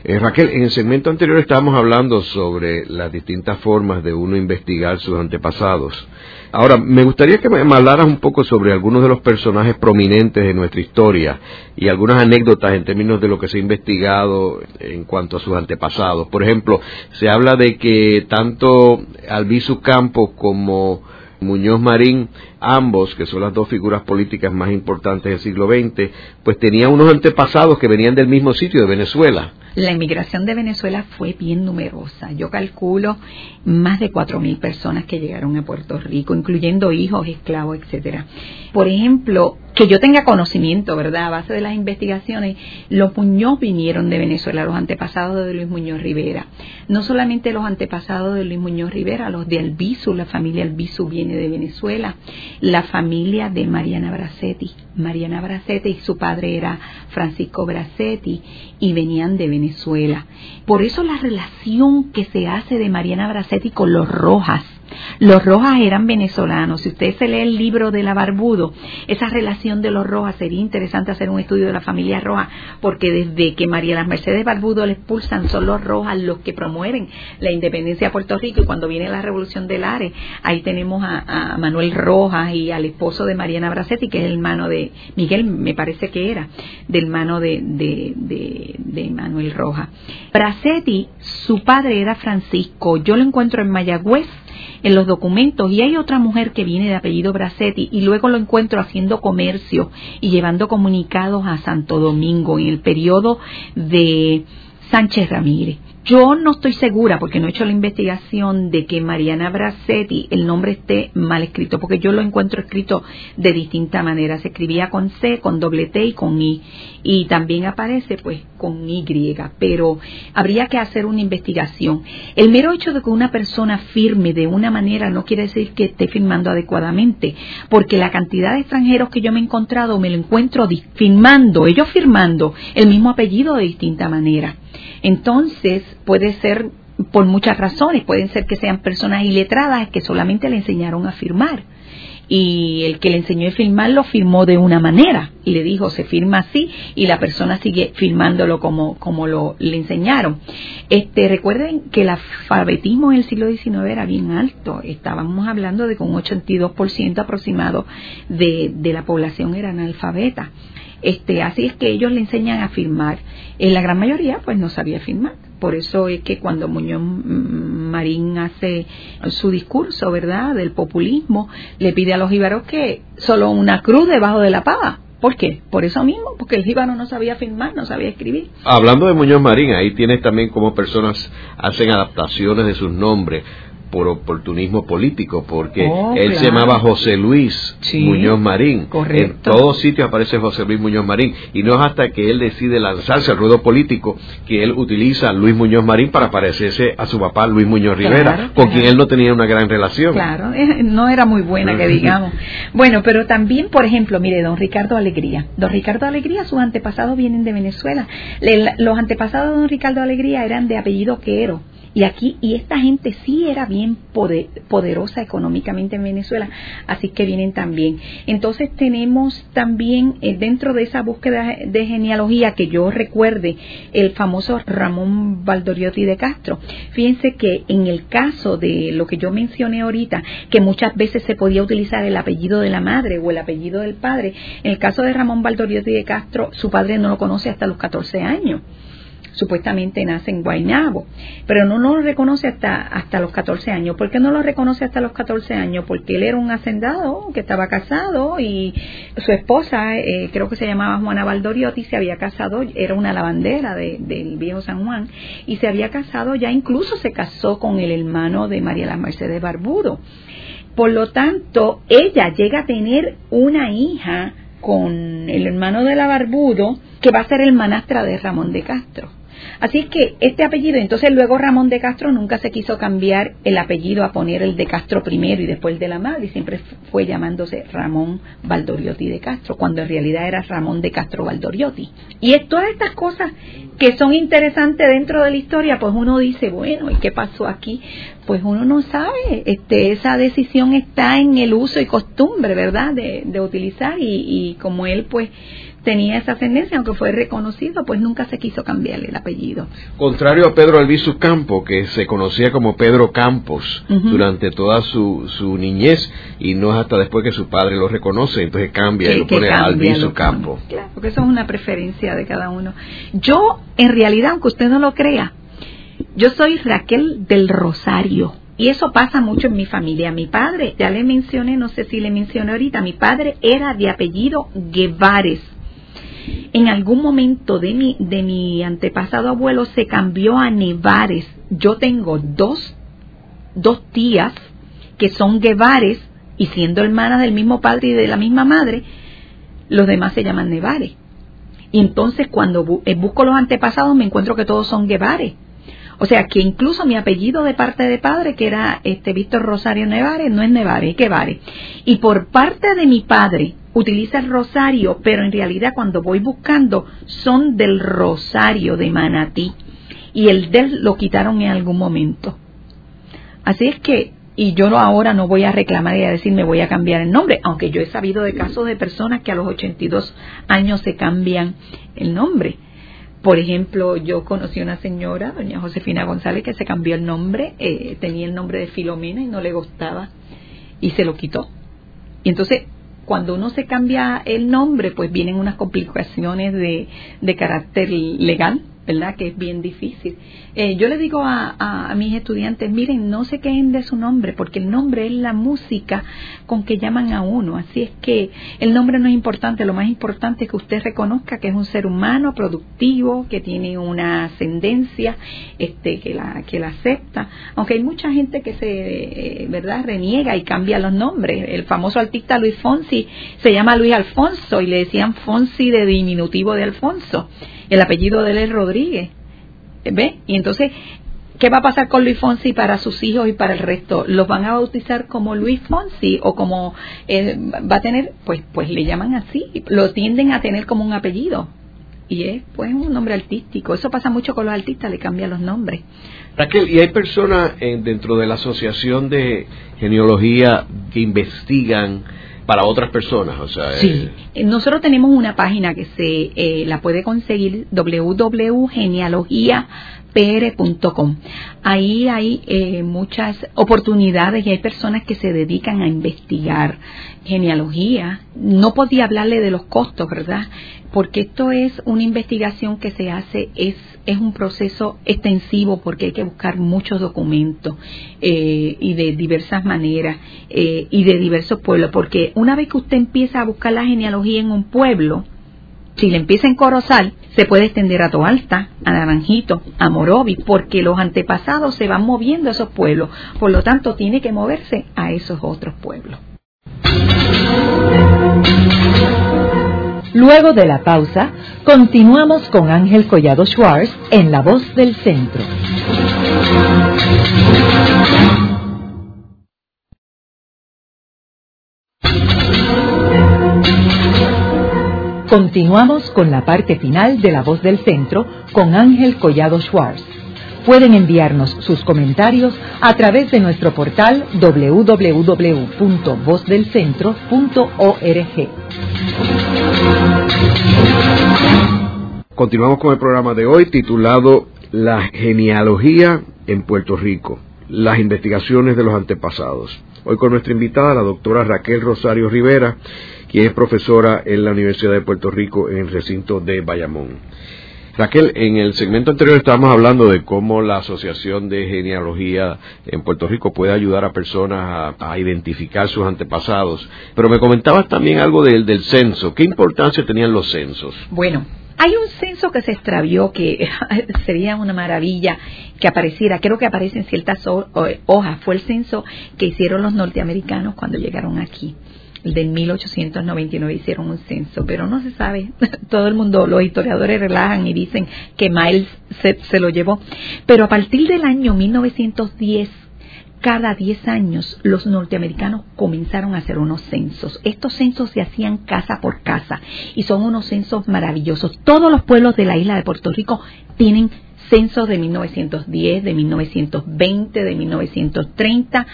Eh, Raquel, en el segmento anterior estábamos hablando sobre las distintas formas de uno investigar sus antepasados. Ahora, me gustaría que me hablaras un poco sobre algunos de los personajes prominentes de nuestra historia y algunas anécdotas en términos de lo que se ha investigado en cuanto a sus antepasados. Por ejemplo, se habla de que tanto Albizu Campos como Muñoz Marín, ambos, que son las dos figuras políticas más importantes del siglo XX, pues tenían unos antepasados que venían del mismo sitio, de Venezuela. La inmigración de Venezuela fue bien numerosa. Yo calculo más de 4.000 personas que llegaron a Puerto Rico, incluyendo hijos, esclavos, etcétera. Por ejemplo, que yo tenga conocimiento, ¿verdad? A base de las investigaciones, los Muñoz vinieron de Venezuela, los antepasados de Luis Muñoz Rivera. No solamente los antepasados de Luis Muñoz Rivera, los de Albizu, la familia Albizu viene de Venezuela, la familia de Mariana Bracetti. Mariana Bracetti y su padre era Francisco Bracetti y venían de Venezuela. Por eso la relación que se hace de Mariana Bracetti con los Rojas los Rojas eran venezolanos. Si usted se lee el libro de la Barbudo, esa relación de los Rojas, sería interesante hacer un estudio de la familia Roja, porque desde que María las Mercedes Barbudo le expulsan, son los Rojas los que promueven la independencia de Puerto Rico. Y cuando viene la revolución del Ares, ahí tenemos a, Manuel Rojas y al esposo de Mariana Bracetti, que es el hermano de Miguel, me parece que era, del hermano de, de, de Manuel Rojas. Bracetti, su padre era Francisco. Yo lo encuentro en Mayagüez en los documentos y hay otra mujer que viene de apellido Bracetti y luego lo encuentro haciendo comercio y llevando comunicados a Santo Domingo en el periodo de Sánchez Ramírez. Yo no estoy segura, porque no he hecho la investigación, de que Mariana Bracetti el nombre esté mal escrito, porque yo lo encuentro escrito de distinta manera. Se escribía con C, con doble T y con I. Y también aparece pues con Y, pero habría que hacer una investigación. El mero hecho de que una persona firme de una manera no quiere decir que esté firmando adecuadamente, porque la cantidad de extranjeros que yo me he encontrado me lo encuentro firmando, ellos firmando el mismo apellido de distinta manera. Entonces, puede ser por muchas razones, pueden ser que sean personas iletradas que solamente le enseñaron a firmar. Y el que le enseñó a firmar lo firmó de una manera y le dijo se firma así y la persona sigue firmándolo como, como lo le enseñaron. Este, recuerden que el alfabetismo en el siglo XIX era bien alto, estábamos hablando de que un 82% aproximado de, de la población era analfabeta. Este, así es que ellos le enseñan a firmar. En la gran mayoría, pues no sabía firmar. Por eso es que cuando Muñoz Marín hace su discurso, ¿verdad?, del populismo, le pide a los íbaros que solo una cruz debajo de la pava. ¿Por qué? Por eso mismo, porque el jíbaro no sabía firmar, no sabía escribir. Hablando de Muñoz Marín, ahí tienes también como personas hacen adaptaciones de sus nombres por oportunismo político, porque oh, él se llamaba José Luis Muñoz Marín. En todos sitios aparece José Luis Muñoz Marín. Y no es hasta que él decide lanzarse al ruedo político que él utiliza a Luis Muñoz Marín para parecerse a su papá Luis Muñoz Rivera, con quien él no tenía una gran relación. Claro, no era muy buena, que digamos. Bueno, pero también, por ejemplo, mire, don Ricardo Alegría. Don Ricardo Alegría, sus antepasados vienen de Venezuela. los antepasados de don Ricardo Alegría eran de apellido Quero Y aquí, y esta gente sí era bien poderosa económicamente en Venezuela, así que vienen también. Entonces tenemos también eh, dentro de esa búsqueda de genealogía que yo recuerde el famoso Ramón Valdoriotti de Castro. Fíjense que en el caso de lo que yo mencioné ahorita, que muchas veces se podía utilizar el apellido de la madre o el apellido del padre, en el caso de Ramón Valdoriotti de Castro, su padre no lo conoce hasta los 14 años supuestamente nace en Guaynabo, pero no, lo reconoce hasta, hasta los 14 años. ¿Por qué no lo reconoce hasta los 14 años? Porque él era un hacendado que estaba casado y su esposa, eh, creo que se llamaba Juana Valdoriotti, se había casado, era una lavandera del viejo San Juan, y se había casado, ya incluso se casó con el hermano de María la Mercedes Barbudo. Por lo tanto, ella llega a tener una hija con el hermano de la Barbudo, que va a ser el manastra de Ramón de Castro. Así que este apellido, entonces luego Ramón de Castro nunca se quiso cambiar el apellido a poner el de Castro primero y después el de la madre, y siempre fue llamándose Ramón Valdoriotti de Castro, cuando en realidad era Ramón de Castro Valdoriotti. Y es todas estas cosas que son interesantes dentro de la historia, pues uno dice, bueno, ¿y qué pasó aquí? Pues uno no sabe, este, esa decisión está en el uso y costumbre, ¿verdad?, de, de utilizar y, y como él, pues, tenía esa ascendencia, aunque fue reconocido, pues nunca se quiso cambiarle el apellido. Contrario a Pedro Albizu Campo, que se conocía como Pedro Campos durante toda su, su niñez, y no es hasta después que su padre lo reconoce, entonces cambia y lo pone Albizu Campo. Claro, porque eso es una preferencia de cada uno. Yo, en realidad, aunque usted no lo crea, yo soy Raquel del Rosario. Y eso pasa mucho en mi familia. Mi padre, ya le mencioné, no sé si le mencioné ahorita, mi padre era de apellido Guevares en algún momento de mi, de mi antepasado abuelo se cambió a Nevares. Yo tengo dos, dos tías que son Guevares y siendo hermanas del mismo padre y de la misma madre, los demás se llaman Nevares. Y entonces cuando eh, busco los antepasados me encuentro que todos son Guevares. O sea que incluso mi apellido de parte de padre, que era este Víctor Rosario Nevares, no es Nevares, es Guevares. Y por parte de mi padre, utiliza el rosario, pero en realidad cuando voy buscando son del rosario de Manatí y el del lo quitaron en algún momento. Así es que, y yo ahora no voy a reclamar y a decir me voy a cambiar el nombre, aunque yo he sabido de casos de personas que a los 82 años se cambian el nombre. Por ejemplo, yo conocí una señora, doña Josefina González, que se cambió el nombre, eh, tenía el nombre de Filomena y no le gustaba y se lo quitó. Y entonces cuando uno se cambia el nombre, pues vienen unas complicaciones de, de carácter legal ¿verdad? Que es bien difícil. Eh, yo le digo a, a, mis estudiantes, miren, no se queden de su nombre, porque el nombre es la música con que llaman a uno. Así es que el nombre no es importante, lo más importante es que usted reconozca que es un ser humano productivo, que tiene una ascendencia, este, que la, que la acepta. Aunque hay mucha gente que se, eh, ¿verdad?, reniega y cambia los nombres. El famoso artista Luis Fonsi se llama Luis Alfonso y le decían Fonsi de diminutivo de Alfonso el apellido de él es Rodríguez. ¿Ve? Y entonces, ¿qué va a pasar con Luis Fonsi para sus hijos y para el resto? ¿Los van a bautizar como Luis Fonsi o como eh, va a tener, pues, pues le llaman así, lo tienden a tener como un apellido? Y es pues un nombre artístico. Eso pasa mucho con los artistas, le cambian los nombres. Raquel, ¿y hay personas eh, dentro de la Asociación de Genealogía que investigan para otras personas. O sea, sí, eh, nosotros tenemos una página que se eh, la puede conseguir www.genealogiapr.com. Ahí hay eh, muchas oportunidades y hay personas que se dedican a investigar genealogía. No podía hablarle de los costos, ¿verdad? Porque esto es una investigación que se hace, es es un proceso extensivo porque hay que buscar muchos documentos eh, y de diversas maneras eh, y de diversos pueblos, porque una vez que usted empieza a buscar la genealogía en un pueblo, si le empieza en Corozal, se puede extender a Toalta, a Naranjito, a Morovi, porque los antepasados se van moviendo a esos pueblos, por lo tanto tiene que moverse a esos otros pueblos. Luego de la pausa, continuamos con Ángel Collado Schwartz en La Voz del Centro. Continuamos con la parte final de La Voz del Centro con Ángel Collado Schwartz. Pueden enviarnos sus comentarios a través de nuestro portal www.vozdelcentro.org. Continuamos con el programa de hoy titulado La genealogía en Puerto Rico, las investigaciones de los antepasados. Hoy con nuestra invitada, la doctora Raquel Rosario Rivera, quien es profesora en la Universidad de Puerto Rico en el recinto de Bayamón. Raquel, en el segmento anterior estábamos hablando de cómo la Asociación de Genealogía en Puerto Rico puede ayudar a personas a, identificar sus antepasados, pero me comentabas también algo del, del censo. ¿Qué importancia tenían los censos? Bueno, hay un censo que se extravió que sería una maravilla que apareciera, creo que aparece en ciertas hojas, fue el censo que hicieron los norteamericanos cuando llegaron aquí de 1899 hicieron un censo, pero no se sabe. Todo el mundo, los historiadores relajan y dicen que Miles se, se lo llevó. Pero a partir del año 1910, cada 10 años los norteamericanos comenzaron a hacer unos censos. Estos censos se hacían casa por casa y son unos censos maravillosos. Todos los pueblos de la isla de Puerto Rico tienen censos de 1910, de 1920, de 1930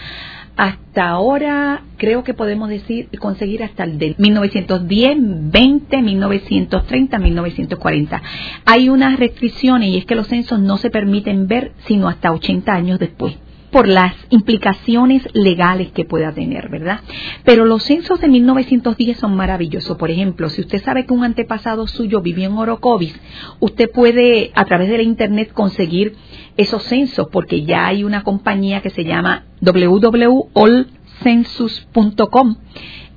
hasta ahora creo que podemos decir conseguir hasta el de 1910, 20, 1930, 1940. Hay unas restricciones y es que los censos no se permiten ver sino hasta 80 años después por las implicaciones legales que pueda tener, ¿verdad? Pero los censos de 1910 son maravillosos. Por ejemplo, si usted sabe que un antepasado suyo vivió en Orocovis, usted puede a través de la internet conseguir esos censos porque ya hay una compañía que se llama www.allcensus.com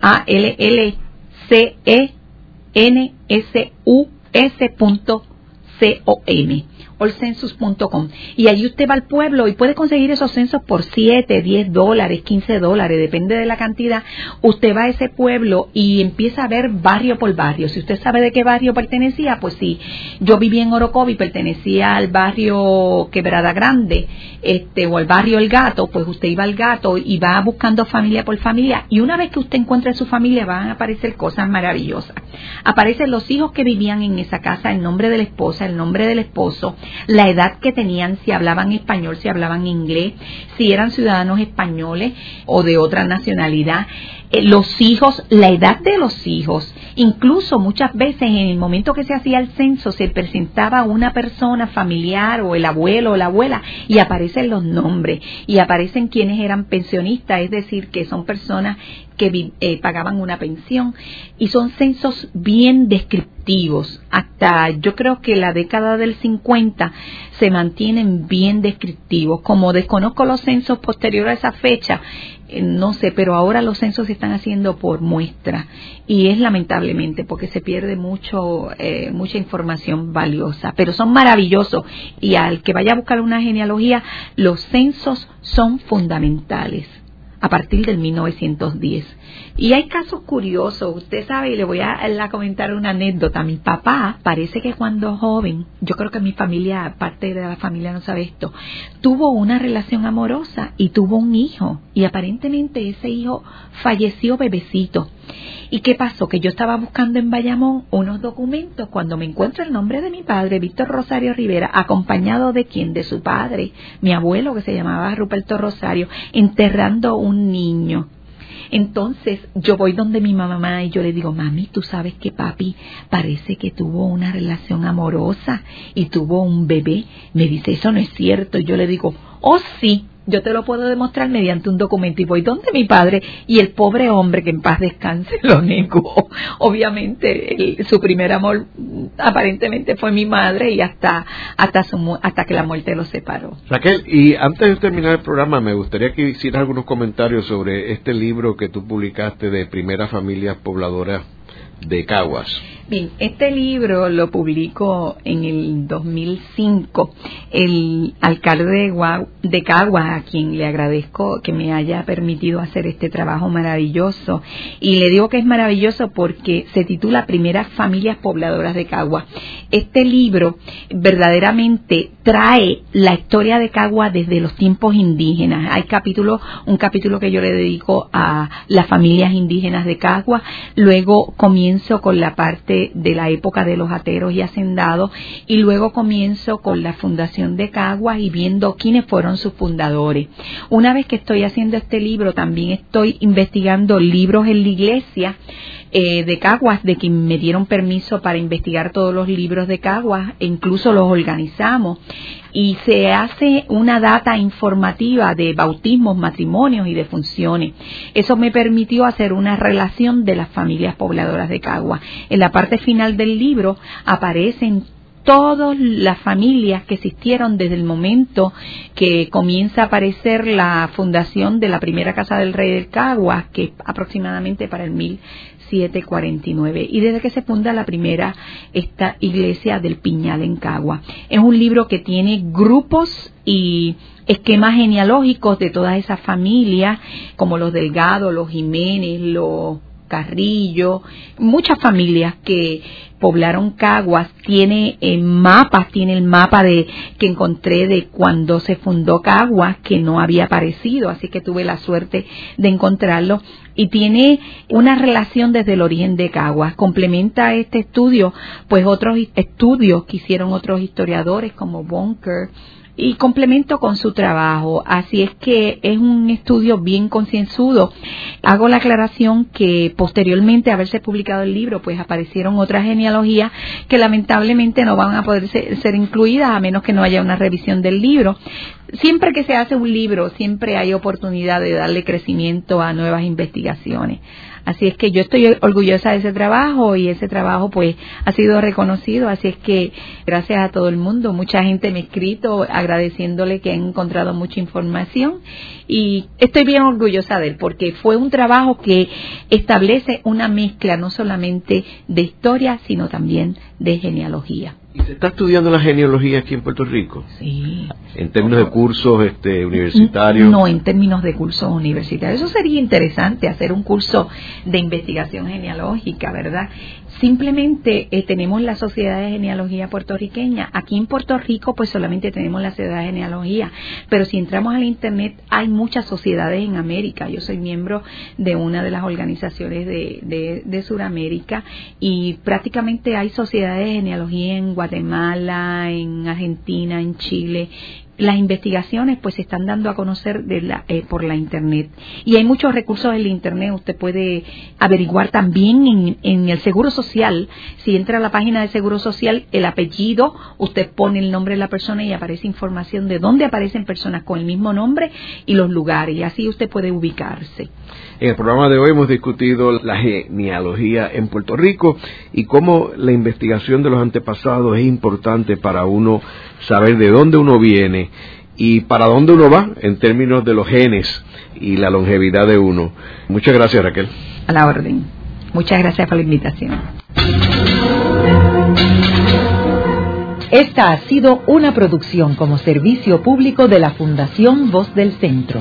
A L L C E N S U S.com allcensus.com. Y allí usted va al pueblo y puede conseguir esos censos por 7, 10 dólares, 15 dólares, depende de la cantidad. Usted va a ese pueblo y empieza a ver barrio por barrio. Si usted sabe de qué barrio pertenecía, pues sí. Yo viví en Orocovi, pertenecía al barrio Quebrada Grande, este, o al barrio El Gato, pues usted iba al Gato y va buscando familia por familia. Y una vez que usted encuentre su familia, van a aparecer cosas maravillosas. Aparecen los hijos que vivían en esa casa, el nombre de la esposa, el nombre del esposo, la edad que tenían, si hablaban español, si hablaban inglés, si eran ciudadanos españoles o de otra nacionalidad, eh, los hijos, la edad de los hijos. Incluso muchas veces en el momento que se hacía el censo se presentaba una persona familiar o el abuelo o la abuela y aparecen los nombres y aparecen quienes eran pensionistas, es decir, que son personas que eh, pagaban una pensión y son censos bien descriptivos. Hasta yo creo que la década del 50 se mantienen bien descriptivos. Como desconozco los censos posteriores a esa fecha, no sé, pero ahora los censos se están haciendo por muestra y es lamentablemente porque se pierde mucho, eh, mucha información valiosa, pero son maravillosos y al que vaya a buscar una genealogía, los censos son fundamentales a partir del 1910. Y hay casos curiosos, usted sabe, y le voy a, comentar una anécdota. Mi papá parece que cuando joven, yo creo que mi familia, parte de la familia no sabe esto, tuvo una relación amorosa y tuvo un hijo. Y aparentemente ese hijo falleció bebecito. ¿Y qué pasó? Que yo estaba buscando en Bayamón unos documentos cuando me encuentro el nombre de mi padre, Víctor Rosario Rivera, acompañado de quién? De su padre, mi abuelo que se llamaba Ruperto Rosario, enterrando un niño. Entonces yo voy donde mi mamá y yo le digo, mami, tú sabes que papi parece que tuvo una relación amorosa y tuvo un bebé. Me dice, eso no es cierto. Y yo le digo, oh sí, yo te lo puedo demostrar mediante un documento y voy donde mi padre y el pobre hombre que en paz descanse lo negó. Obviamente su primer amor aparentemente fue mi madre y hasta hasta su, hasta que la muerte lo separó. Raquel, y antes de terminar el programa me gustaría que hicieras algunos comentarios sobre este libro que tú publicaste de Primeras Familias Pobladoras de Caguas. Bien, este libro lo publicó en el 2005 el alcalde de, Caguas, a quien le agradezco que me haya permitido hacer este trabajo maravilloso. Y le digo que es maravilloso porque se titula Primeras Familias Pobladoras de Caguas. Este libro verdaderamente trae la historia de Caguas desde los tiempos indígenas. Hay capítulos, un capítulo que yo le dedico a las familias indígenas de Caguas, luego comienzo con la parte de la época de los ateros y hacendados y luego comienzo con la fundación de Caguas y viendo quiénes fueron sus fundadores. Una vez que estoy haciendo este libro, también estoy investigando libros en la iglesia eh, de Caguas, de quien me dieron permiso para investigar todos los libros de Caguas, e incluso los organizamos, y se hace una data informativa de bautismos, matrimonios y de funciones. Eso me permitió hacer una relación de las familias pobladoras de Caguas. En la parte final del libro aparecen todas las familias que existieron desde el momento que comienza a aparecer la fundación de la primera casa del rey del Caguas, que aproximadamente para el mil 749 y desde que se funda la primera esta iglesia del Piñal en Cagua. Es un libro que tiene grupos y esquemas genealógicos de todas esas familias, como los Delgado, los Jiménez, los Carrillo, muchas familias que poblaron Caguas, tiene en mapas, tiene el mapa de que encontré de cuando se fundó Caguas, que no había aparecido, así que tuve la suerte de encontrarlo, y tiene una relación desde el origen de Caguas. Complementa este estudio, pues otros estudios que hicieron otros historiadores como Bunker, y complemento con su trabajo. Así es que es un estudio bien concienzudo. Hago la aclaración que posteriormente a haberse publicado el libro, pues aparecieron otras genealogías que lamentablemente no van a poder ser, ser incluidas a menos que no haya una revisión del libro. Siempre que se hace un libro, siempre hay oportunidad de darle crecimiento a nuevas investigaciones. Así es que yo estoy orgullosa de ese trabajo y ese trabajo pues ha sido reconocido, así es que gracias a todo el mundo, mucha gente me ha escrito agradeciéndole que han encontrado mucha información y estoy bien orgullosa de él porque fue un trabajo que establece una mezcla no solamente de historia, sino también de genealogía. ¿Y se está estudiando la genealogía aquí en Puerto Rico? Sí. ¿En términos de cursos este, universitarios? No, en términos de cursos universitarios. Eso sería interesante, hacer un curso de investigación genealógica, ¿verdad? Simplemente eh, tenemos la Sociedad de Genealogía Puertorriqueña. Aquí en Puerto Rico, pues solamente tenemos la Sociedad de Genealogía. Pero si entramos al Internet, hay muchas sociedades en América. Yo soy miembro de una de las organizaciones de, de, de Sudamérica y prácticamente hay sociedades de genealogía en Guatemala, en Argentina, en Chile, las investigaciones pues se están dando a conocer de la, eh, por la internet. Y hay muchos recursos en la internet usted puede averiguar también en, en, el seguro social. Si entra a la página de seguro social el apellido usted pone el nombre de la persona y aparece información de dónde aparecen personas con el mismo nombre y los lugares y así usted puede ubicarse en el programa de hoy hemos discutido la genealogía en Puerto Rico y cómo la investigación de los antepasados es importante para uno saber de dónde uno viene y para dónde uno va en términos de los genes y la longevidad de uno. Muchas gracias Raquel. A la orden. Muchas gracias por la invitación. Esta ha sido una producción como servicio público de la Fundación Voz del Centro.